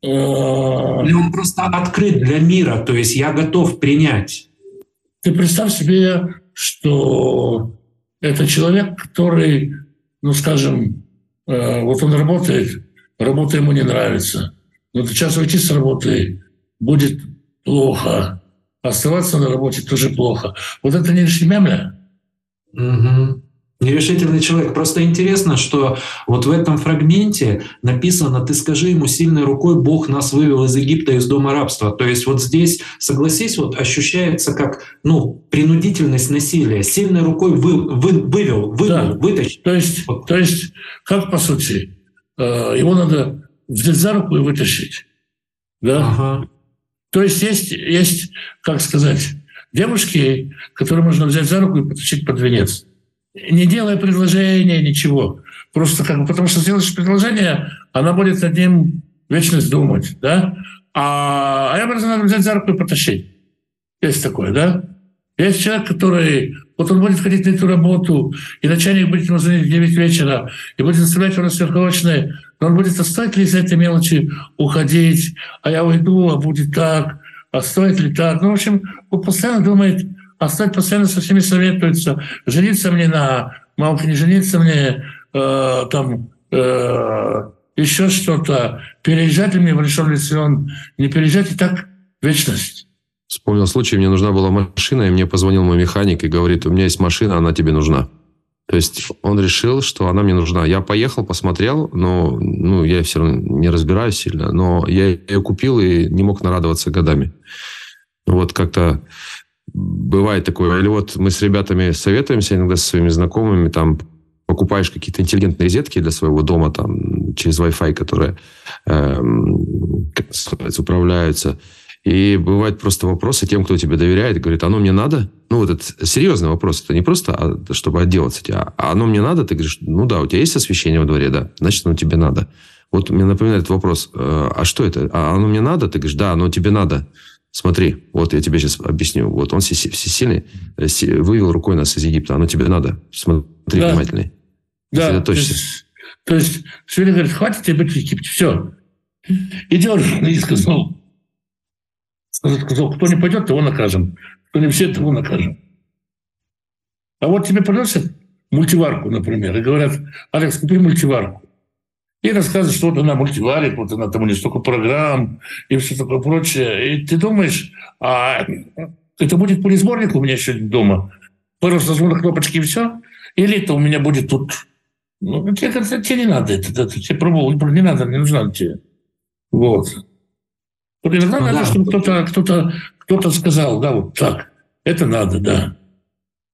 э, Или он просто открыт для мира, то есть я готов принять. Ты представь себе, что это человек, который, ну скажем, э, вот он работает, работа ему не нравится. Но сейчас уйти с работы будет плохо. Оставаться на работе тоже плохо. Вот это не мямля. Мгм. Нерешительный человек. Просто интересно, что вот в этом фрагменте написано «Ты скажи ему сильной рукой, Бог нас вывел из Египта, из дома рабства». То есть вот здесь, согласись, вот ощущается как ну, принудительность насилия. Сильной рукой вы, вы, вывел, вывел, Да. вытащил. То есть, Вот. то есть, как по сути, э, его надо взять за руку и вытащить. Да? Ага. То есть есть, есть, как сказать, девушки, которые можно взять за руку и потащить под венец. Не делая предложения, ничего. Просто как бы, потому что сделаешь предложение, она будет над ним вечность думать, да? А, а я просто надо взять за руку и потащить. Есть такое, да? Есть человек, который... Вот он будет ходить на эту работу, и начальник будет ему звонить в 9 вечера, и будет заставлять его сверхурочные, но он будет, а стоит ли из этой мелочи уходить, а я уйду, а будет так, а стоит ли так. Ну, в общем, он постоянно думает, стоит постоянно со всеми советуется, жениться мне на Малке, не жениться мне, э, там, э, еще что-то, переезжать ли мне в Решон Лицион, не переезжать, и так вечность. Вспомнил случай, мне нужна была машина, и мне позвонил мой механик и говорит, у меня есть машина, она тебе нужна. То есть он решил, что она мне нужна. Я поехал, посмотрел, но ну, я все равно не разбираюсь сильно, но я ее купил и не мог нарадоваться годами. Вот как-то бывает такое. Или вот мы с ребятами советуемся иногда со своими знакомыми, там покупаешь какие-то интеллигентные розетки для своего дома там через Wi-Fi, которые называется, управляются. И бывают просто вопросы тем, кто тебе доверяет, говорит, оно мне надо? Ну, вот это серьезный вопрос. Это не просто, а, чтобы отделаться от тебя. А оно мне надо? Ты говоришь, ну да, у тебя есть освещение во дворе? Да. Значит, оно тебе надо. Вот мне напоминает вопрос. э, А что это? А оно мне надо? Ты говоришь, да, оно тебе надо. Смотри, вот я тебе сейчас объясню. Вот он все- всесильный э, вывел рукой нас из Египта. Оно тебе надо. Смотри Да. внимательней. Да, то есть, то есть Света говорит, хватит тебе быть в Египте, все. Идешь, сказал, сказал, кто не пойдет, того накажем. Кто не все, того накажем. А вот тебе приносят мультиварку, например, и говорят, Алекс, купи мультиварку. И рассказывают, что вот она мультиварит, вот она там у нее столько программ и все такое прочее. И ты думаешь, а это будет пулесборник у меня сегодня дома? Просто нажму на кнопочки и все? Или это у меня будет тут... Ну, тебе, кажется, тебе не надо это, это тебе пробовал, не надо, не нужно тебе. Вот. Вот иногда Ну надо, да. чтобы кто-то кто кто сказал, да, вот так. Это надо, да.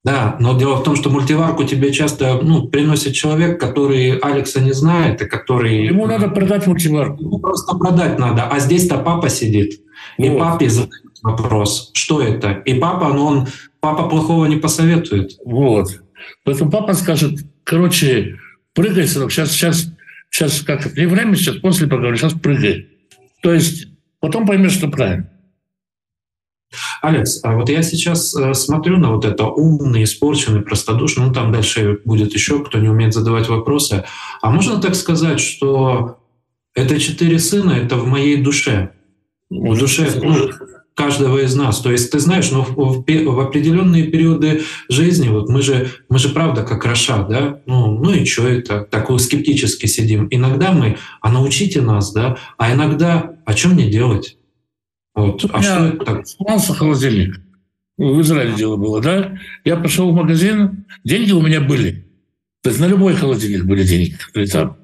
Да, но дело в том, что мультиварку тебе часто ну, приносит человек, который Алекса не знает, и который... Ему надо продать мультиварку. Ему просто продать надо. А здесь-то папа сидит. И Вот. папе задают вопрос, что это? И папа, ну он, папа плохого не посоветует. Вот. Поэтому папа скажет, короче, прыгай, сынок, сейчас, сейчас, сейчас, как не время, сейчас после поговорим, сейчас прыгай. То есть потом поймешь, что правильно. Алекс, а вот я сейчас э, смотрю на вот это умный, испорченный, простодушный, ну там дальше будет еще, кто не умеет задавать вопросы. А можно так сказать, что это четыре сына, это в моей душе, в душе ну, каждого из нас. То есть ты знаешь, ну, в, в определенные периоды жизни, вот мы же, мы же правда как Раша, да, ну, ну и что это, так вот скептически сидим. Иногда мы, а научите нас, да, а иногда, а что мне делать? Вот, а что это так? Сломался холодильник. В Израиле дело было, да? Я пошел в магазин, деньги у меня были. То есть на любой холодильник были деньги. которые там.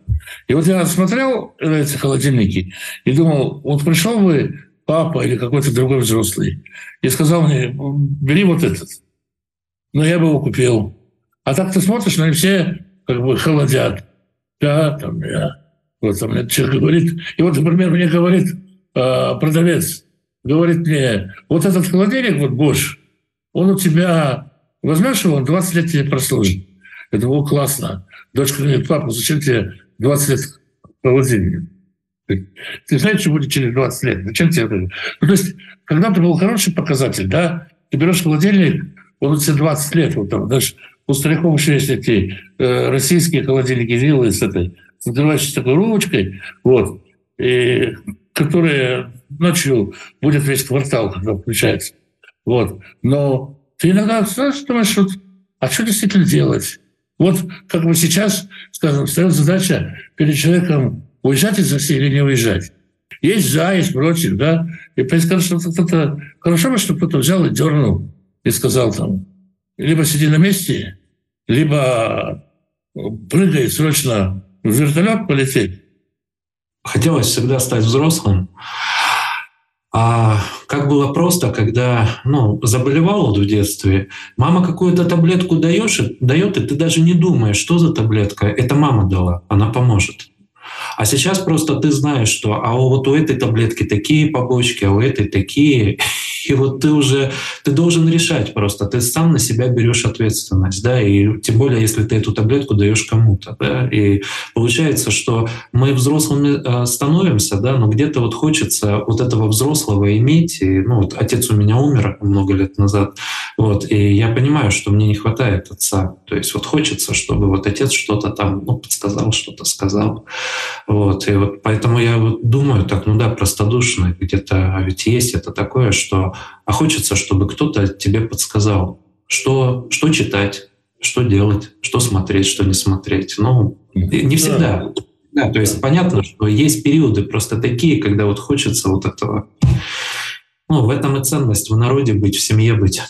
И вот я смотрел на эти холодильники и думал, вот пришел бы папа или какой-то другой взрослый и сказал мне, бери вот этот. Но я бы его купил. А так ты смотришь, они все как бы холодят. Да, там я. Вот там мне человек говорит. И вот, например, мне говорит э, продавец, говорит мне, вот этот холодильник, вот Bosch, он у тебя, возьмешь его, он 20 лет тебе прослужит. Я думаю, классно. Дочка говорит, папа, зачем тебе 20 лет холодильник? Ты знаешь, что будет через 20 лет? Зачем тебе? Ну, то есть, когда-то был хороший показатель, да? ты берешь холодильник, он у тебя 20 лет, вот там, даже у стариков еще есть эти э, российские холодильники виллы с этой, с такой ручкой, вот, и, которая ночью будет весь квартал, когда включается. Вот. Но ты иногда знаешь, думаешь, вот, а что действительно делать? Вот как бы сейчас, скажем, стоит задача перед человеком уезжать из России или не уезжать. Есть за, есть против, да. И поискать, что кто-то... Хорошо бы, чтобы кто-то взял и дернул и сказал там, либо сиди на месте, либо прыгай срочно в вертолет полететь. Хотелось всегда стать взрослым. А как было просто, когда ну, заболевал в детстве, мама какую-то таблетку даешь, дает, и ты даже не думаешь, что за таблетка. Это мама дала, она поможет. А сейчас просто ты знаешь, что а вот у этой таблетки такие побочки, а у этой такие. И вот ты уже, ты должен решать просто, ты сам на себя берешь ответственность, да, и тем более, если ты эту таблетку даешь кому-то, да, и получается, что мы взрослыми э, становимся, да, но где-то вот хочется вот этого взрослого иметь, и, ну, вот отец у меня умер много лет назад, вот, и я понимаю, что мне не хватает отца, то есть вот хочется, чтобы вот отец что-то там, ну, подсказал, что-то сказал, вот, и вот поэтому я вот думаю так, ну да, простодушно где-то, а ведь есть это такое, что а хочется, чтобы кто-то тебе подсказал, что, что читать, что делать, что смотреть, что не смотреть. Ну, не всегда. Да, то есть понятно, что есть периоды просто такие, когда вот хочется вот этого. Ну, в этом и ценность в народе быть, в семье быть.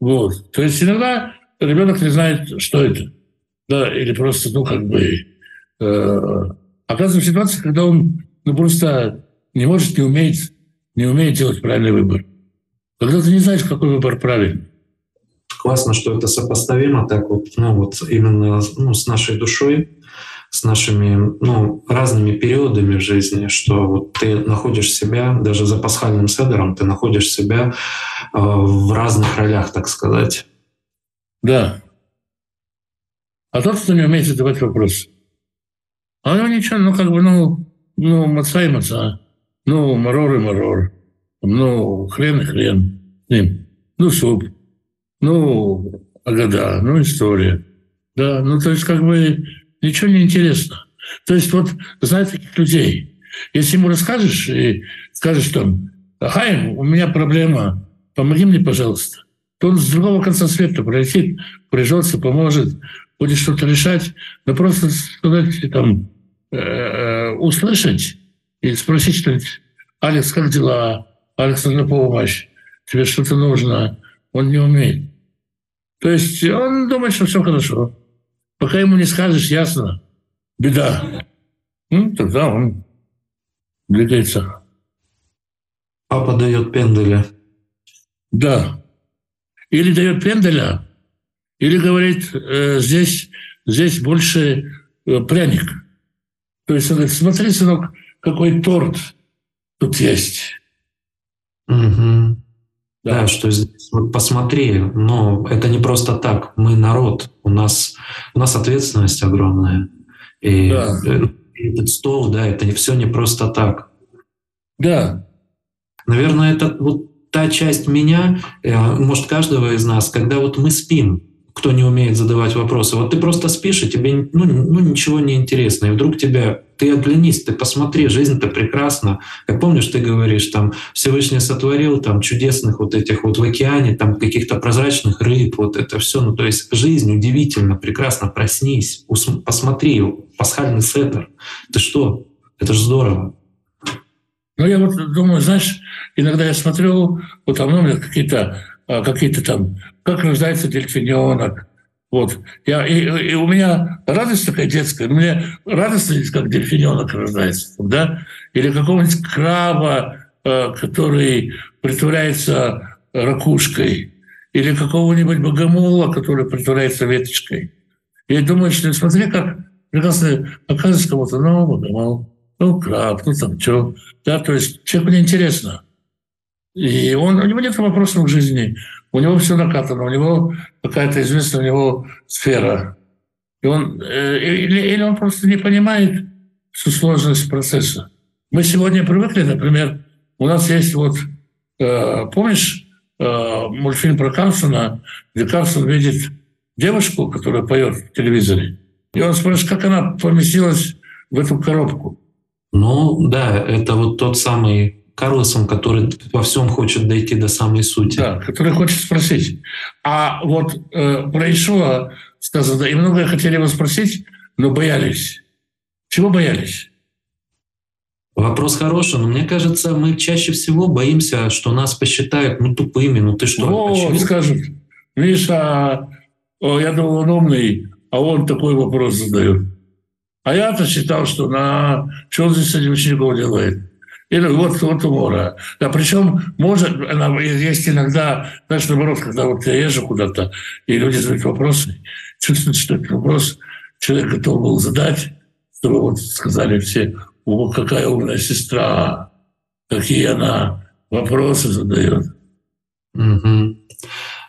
Вот. То есть иногда ребенок не знает, что это. Да, или просто, ну, как бы э, оказывается в ситуации, когда он ну, просто не может, не умеет не умеет делать правильный выбор. Когда ты не знаешь, какой выбор правильный. Классно, что это сопоставимо так вот, ну вот именно ну, с нашей душой, с нашими ну, разными периодами в жизни, что вот ты находишь себя, даже за пасхальным седером, ты находишь себя э, в разных ролях, так сказать. Да. А тот, кто не умеет задавать вопросы, а у него ничего, ну как бы, ну, ну, маца и маца. Ну, марор и марор. Ну, хрен и хрен. Ну, суп. Ну, агада. Ну, история. Да, ну, то есть как бы ничего не интересно. То есть вот, знаете, таких людей, если ему расскажешь и скажешь там, Хайм, у меня проблема, помоги мне, пожалуйста, то он с другого конца света пролетит, прижется, поможет, будет что-то решать, но просто сказать, там, э, э услышать и спросить что-нибудь, Алекс, как дела? Алекс, нужна помощь. Тебе что-то нужно. Он не умеет. То есть он думает, что все хорошо. Пока ему не скажешь ясно, беда. Ну, тогда он двигается. Папа дает пенделя. Да. Или дает пенделя, или говорит, э, здесь, здесь больше э, пряник. То есть он говорит, смотри, сынок, какой торт тут есть. Угу. Да. да, что здесь, вот посмотри, но это не просто так. Мы народ, у нас, у нас ответственность огромная. И да. Э, этот стол, да, это не все не просто так. Да. Наверное, это вот та часть меня, э, может, каждого из нас, когда вот мы спим, кто не умеет задавать вопросы. Вот ты просто спишь, и тебе ну, ну, ничего не интересно. И вдруг тебя, ты оглянись, ты посмотри, жизнь-то прекрасна. Как помнишь, ты говоришь, там Всевышний сотворил там чудесных вот этих вот в океане, там каких-то прозрачных рыб, вот это все. Ну, то есть жизнь удивительно, прекрасно, проснись, посмотри, пасхальный седер. Ты что? Это же здорово. Ну, я вот думаю, знаешь, иногда я смотрю, вот там ну, какие-то а, какие-то там, как рождается дельфиненок. Вот. Я, и, и у меня радость такая детская, меня радостно, как дельфиненок рождается, да? Или какого-нибудь краба, а, который притворяется ракушкой, или какого-нибудь богомола, который притворяется веточкой. И думаешь, что смотри, как прекрасно оказывается кому-то, ну, богомол, ну, краб, ну, там, что. Да, то есть человеку неинтересно. И он, у него нет вопросов к жизни, у него все накатано, у него какая-то известная у него сфера. И он, э, или, или он просто не понимает всю сложность процесса. Мы сегодня привыкли, например, у нас есть вот, э, помнишь, э, мультфильм про Карлсона, где Карлсон видит девушку, которая поет в телевизоре, и он спрашивает, как она поместилась в эту коробку. Ну да, это вот тот самый Карлосон, который во всем хочет дойти до самой сути. Да, который хочет спросить. А вот э, про Ишуа сказано, и многое хотели его спросить, но боялись. Чего боялись? Вопрос хороший, но мне кажется, мы чаще всего боимся, что нас посчитают ну тупыми, ну ты что? Вот, скажут, видишь, а, о, я думал, он умный, а он такой вопрос задает. А я-то считал, что на что он здесь с этим учеником делает? Или вот, вот умора. Да, причем может, есть иногда, знаешь, наоборот, когда вот я езжу куда-то, и люди задают вопросы, чувствуют, что этот вопрос человек готов был задать, чтобы вот сказали все, о, какая умная сестра, какие она вопросы задает. Угу.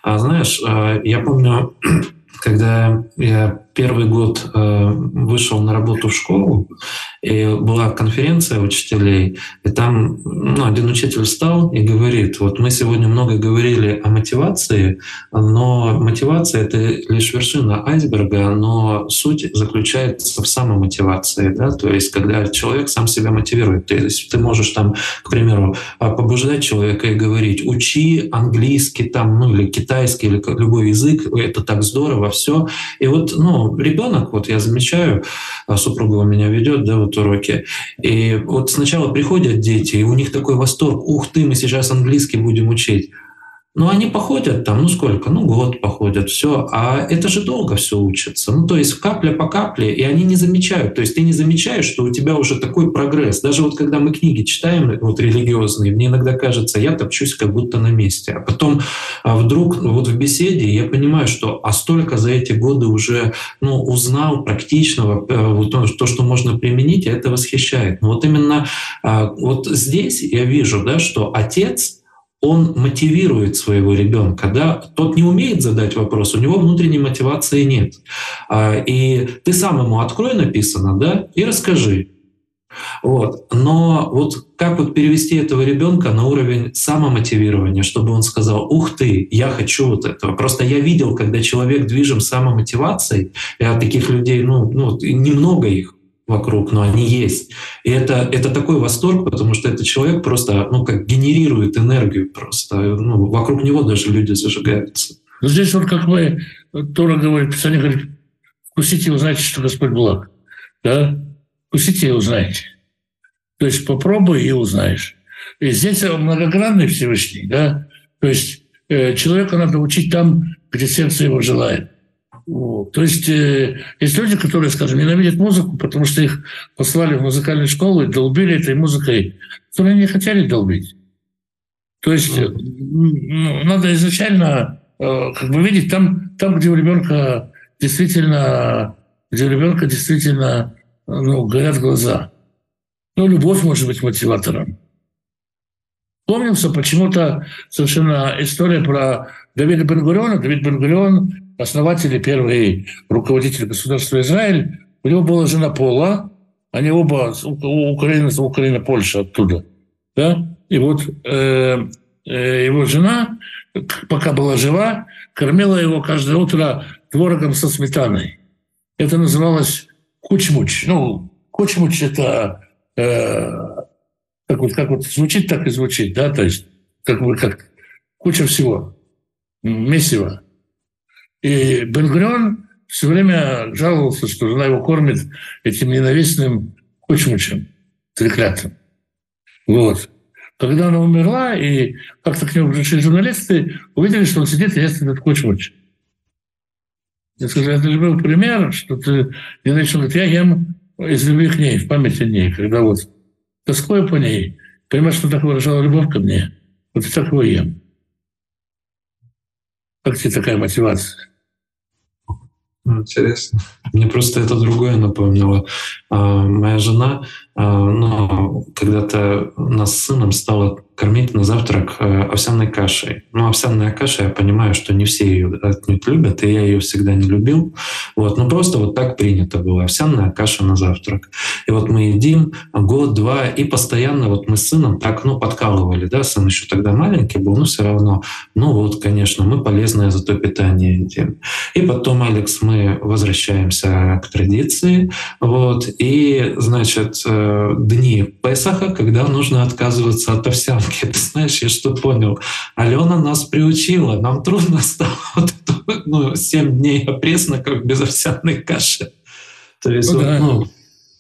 А знаешь, э, я помню, когда я первый год э, вышел на работу в школу, и была конференция учителей, и там ну, один учитель встал и говорит, вот мы сегодня много говорили о мотивации, но мотивация — это лишь вершина айсберга, но суть заключается в самомотивации, да, то есть когда человек сам себя мотивирует. То есть ты можешь там, к примеру, побуждать человека и говорить, учи английский там, ну или китайский, или любой язык, это так здорово, все. И вот, ну, ребенок, вот я замечаю, а супруга у меня ведет, да, вот уроки, и вот сначала приходят дети, и у них такой восторг, ух ты, мы сейчас английский будем учить. Ну, они походят там, ну сколько? Ну, год походят, все. А это же долго все учится. Ну, то есть капля по капле, и они не замечают. То есть ты не замечаешь, что у тебя уже такой прогресс. Даже вот когда мы книги читаем, вот религиозные, мне иногда кажется, я топчусь как будто на месте. А потом а вдруг вот в беседе я понимаю, что а столько за эти годы уже ну, узнал практичного, э, вот то, что можно применить, это восхищает. Но вот именно а, вот здесь я вижу, да, что отец — он мотивирует своего ребенка, да, тот не умеет задать вопрос, у него внутренней мотивации нет. А, и ты сам ему открой написано, да, и расскажи. Вот. Но вот как вот перевести этого ребенка на уровень самомотивирования, чтобы он сказал, ух ты, я хочу вот этого. Просто я видел, когда человек движим самомотивацией, я таких людей, ну, ну немного их, вокруг, но они есть. И это, это такой восторг, потому что этот человек просто, ну, как генерирует энергию просто. Ну, вокруг него даже люди зажигаются. Но здесь вот как мы, Тора говорит, Писание говорит, вкусите и узнаете, что Господь благ. Да? Вкусите и узнаете. То есть попробуй и узнаешь. И здесь многогранный Всевышний, да? То есть э, человека надо учить там, где сердце его желает. Вот. То есть э, есть люди, которые, скажем, ненавидят музыку, потому что их послали в музыкальную школу и долбили этой музыкой, которые не хотели долбить. То есть э, ну, надо изначально э, как бы видеть там, там, где у ребенка действительно, где у ребенка действительно ну, горят глаза. Ну, любовь может быть мотиватором. Помнился почему-то совершенно история про Давида Бенгуриона. Давид Бенгурион основатель и первый руководитель государства Израиль, у него была жена Пола, они оба Украина, Украина, Польша оттуда. Да? И вот э, э, его жена, пока была жива, кормила его каждое утро творогом со сметаной. Это называлось кучмуч. Ну, кучмуч – это э, как, вот, как вот звучит, так и звучит, да, то есть как, бы, как куча всего, месиво. И Бенгурион все время жаловался, что жена его кормит этим ненавистным кучмучем, треклятым. Вот. Когда она умерла, и как-то к нему пришли журналисты, увидели, что он сидит и ест этот кучмуч. Я сказал, это же был пример, что ты ненавидишь. Он говорит, я ем из любви к ней, в память о ней, когда вот тоскую по ней, понимаешь, что так выражала любовь ко мне, вот и так его ем. Как тебе такая мотивация? Интересно. Мне просто это другое напомнило. А, моя жена, а, ну, когда-то нас с сыном стало кормить на завтрак э, овсяной кашей. Ну, овсяная каша, я понимаю, что не все ее отнюдь любят, и я ее всегда не любил. Вот, ну просто вот так принято было. Овсяная каша на завтрак. И вот мы едим год-два, и постоянно вот мы с сыном так, ну, подкалывали, да, сын еще тогда маленький был, но все равно, ну вот, конечно, мы полезное зато питание едим. И потом, Алекс, мы возвращаемся к традиции, вот, и, значит, э, дни Песаха, когда нужно отказываться от овсянки. Ты знаешь, я что понял? Алена нас приучила, нам трудно стало вот ну, 7 дней опресноков без овсяной каши. То есть, ну, вот, да. ну,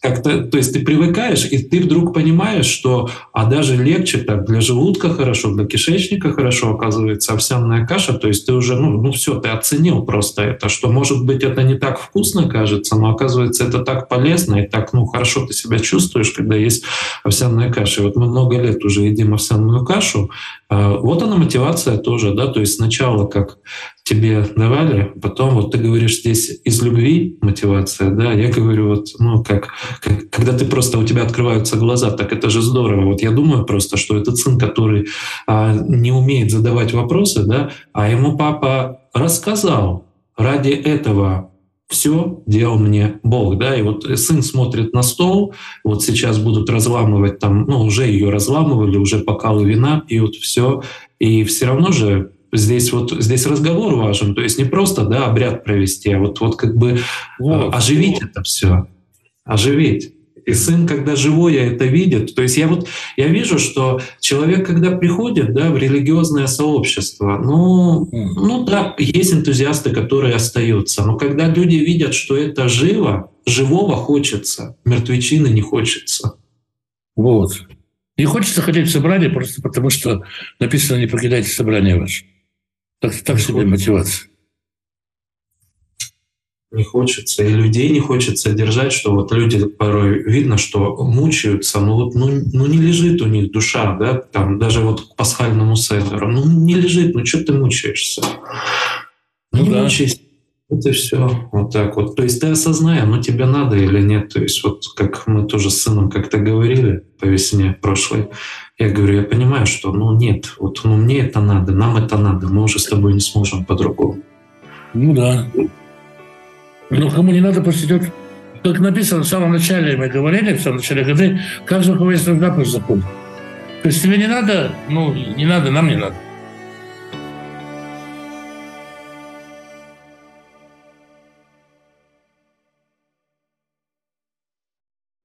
как-то, то есть ты привыкаешь, и ты вдруг понимаешь, что а даже легче так для желудка хорошо, для кишечника хорошо оказывается овсяная каша, то есть ты уже, ну, ну все, ты оценил просто это, что может быть это не так вкусно кажется, но оказывается это так полезно и так, ну, хорошо ты себя чувствуешь, когда есть овсяная каша. И вот мы много лет уже едим овсяную кашу, а, вот она мотивация тоже, да, то есть сначала как тебе давали, потом вот ты говоришь здесь из любви мотивация, да, я говорю вот, ну, как, как когда ты просто, у тебя открываются глаза, так это же здорово. Вот я думаю просто, что этот сын, который а, не умеет задавать вопросы, да, а ему папа рассказал, ради этого все делал мне Бог, да, и вот сын смотрит на стол, вот сейчас будут разламывать там, ну, уже ее разламывали, уже бокалы вина пьют, все, и все равно же здесь вот здесь разговор важен, то есть не просто да обряд провести, а вот вот как бы э, вот, оживить вот. это все, оживить. И сын, когда живое это видит, то есть я вот я вижу, что человек, когда приходит да, в религиозное сообщество, ну, ну да, есть энтузиасты, которые остаются, но когда люди видят, что это живо, живого хочется, мертвечины не хочется. Вот. Не хочется ходить в собрание просто потому, что написано «не покидайте собрание ваше». Так, так себе мотивация. Не хочется, и людей не хочется держать, что вот люди порой видно, что мучаются, ну вот ну, ну не лежит у них душа, да, там даже вот к пасхальному седеру, ну не лежит, ну что ты мучаешься? Ну, не да. мучайся. Вот и все. Вот так вот. То есть ты осознаешь, ну тебе надо или нет. То есть вот как мы тоже с сыном как-то говорили по весне прошлой, я говорю, я понимаю, что ну нет, вот ну мне это надо, нам это надо, мы уже с тобой не сможем по-другому. Ну да. Ну кому не надо, пусть идет. Как написано в самом начале, мы говорили, в самом начале годы, кого есть нужда, пусть заходит. То есть тебе не надо, ну не надо, нам не надо.